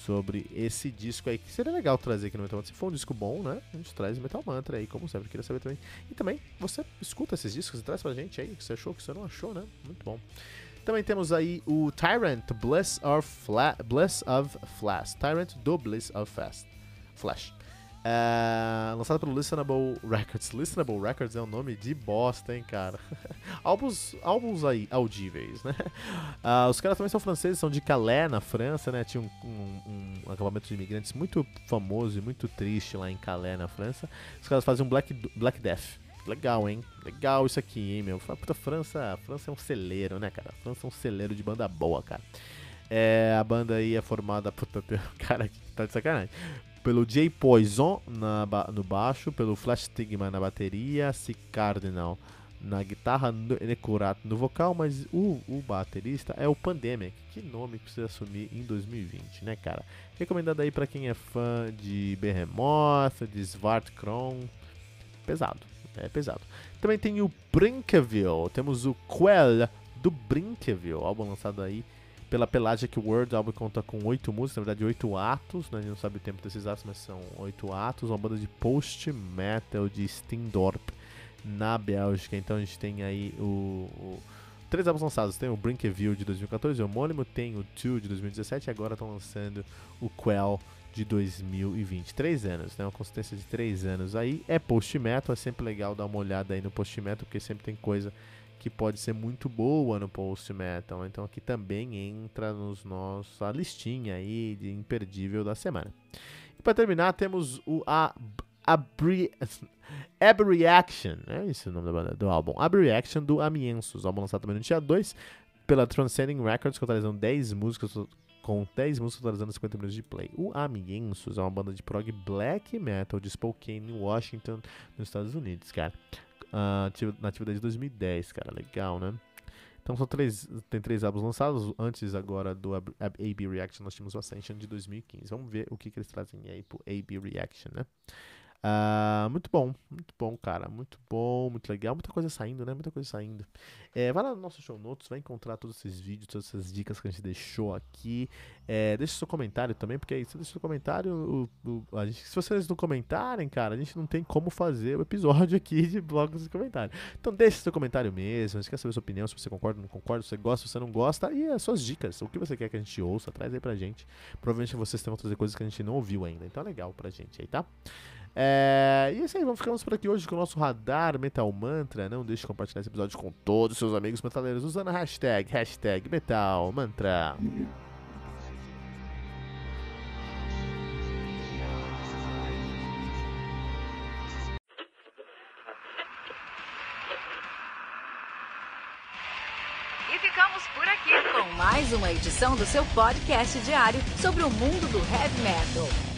sobre esse disco aí, que seria legal trazer aqui no Metal Mantra. Se for um disco bom, né? A gente traz o Metal Mantra aí, como sempre, queria saber também. E também, você escuta esses discos e traz pra gente aí, o que você achou, o que você não achou, né? Muito bom. Também temos aí o Tyrant Bliss of, Fla Bliss of Flash. Tyrant do Bliss of Fast. Flash. É, lançado pelo Listenable Records. Listenable Records é um nome de bosta, hein, cara. álbuns, álbuns aí, audíveis, né? Uh, os caras também são franceses, são de Calais, na França, né? Tinha um, um, um, acampamento de imigrantes muito famoso e muito triste lá em Calais, na França. Os caras fazem um Black, Black Death. Legal, hein? Legal isso aqui, hein, meu? Puta, França, França é um celeiro, né, cara? França é um celeiro de banda boa, cara. É, a banda aí é formada. Puta, cara, tá de sacanagem pelo Jay Poison na, no baixo, pelo Flash Stigma na bateria, C Cardinal na guitarra, Nekurato no vocal, mas o, o baterista é o Pandemic. Que nome precisa assumir em 2020, né, cara? Recomendado aí para quem é fã de Behemoth, de Svartkron. Pesado, é pesado. Também tem o Brinkeville, temos o Quell do Brinkeville, álbum lançado aí pela Pelagic World, o álbum conta com oito músicas, na verdade oito atos, né? a gente não sabe o tempo desses atos, mas são oito atos, uma banda de post-metal de Steendorp na Bélgica, então a gente tem aí o, o três álbuns lançados, tem o Brinkeville de 2014, o homônimo, tem o Two de 2017 e agora estão lançando o Quell de 2020. Três anos, né? Uma consistência de três anos aí. É post-metal, é sempre legal dar uma olhada aí no post-metal, porque sempre tem coisa que pode ser muito boa no post metal. Então aqui também entra nos nossa listinha aí de imperdível da semana. E para terminar temos o a Abri é esse o nome da banda, do álbum. Reaction do Amiensos, álbum lançado também no dia 2 pela Transcending Records, totalizando 10 músicas com 10 músicas totalizando 50 minutos de play. O Amiensos é uma banda de prog black metal de Spokane, Washington, nos Estados Unidos, cara uh, na atividade de 2010, cara. Legal, né? Então são três, tem três álbuns lançados. Antes agora do AB Reaction, nós tínhamos o Ascension de 2015. Vamos ver o que, que eles trazem aí pro AB Reaction, né? Uh, muito bom, muito bom, cara. Muito bom, muito legal. Muita coisa saindo, né? Muita coisa saindo. É, vai lá no nosso show notes, vai encontrar todos esses vídeos, todas essas dicas que a gente deixou aqui. É, deixa seu comentário também, porque aí você deixa seu comentário. O, o, a gente, se vocês não comentarem, cara, a gente não tem como fazer o episódio aqui de blocos de comentário. Então deixa seu comentário mesmo. A gente quer saber sua opinião, se você concorda ou não concorda, se você gosta, se você não gosta. E as suas dicas. O que você quer que a gente ouça, traz aí pra gente. Provavelmente vocês vão trazer coisas que a gente não ouviu ainda. Então é legal pra gente aí, tá? É, e é isso aí, vamos ficamos por aqui hoje com o nosso radar Metal Mantra. Não deixe de compartilhar esse episódio com todos os seus amigos metaleiros usando a hashtag, hashtag Metal Mantra. E ficamos por aqui com mais uma edição do seu podcast diário sobre o mundo do heavy metal.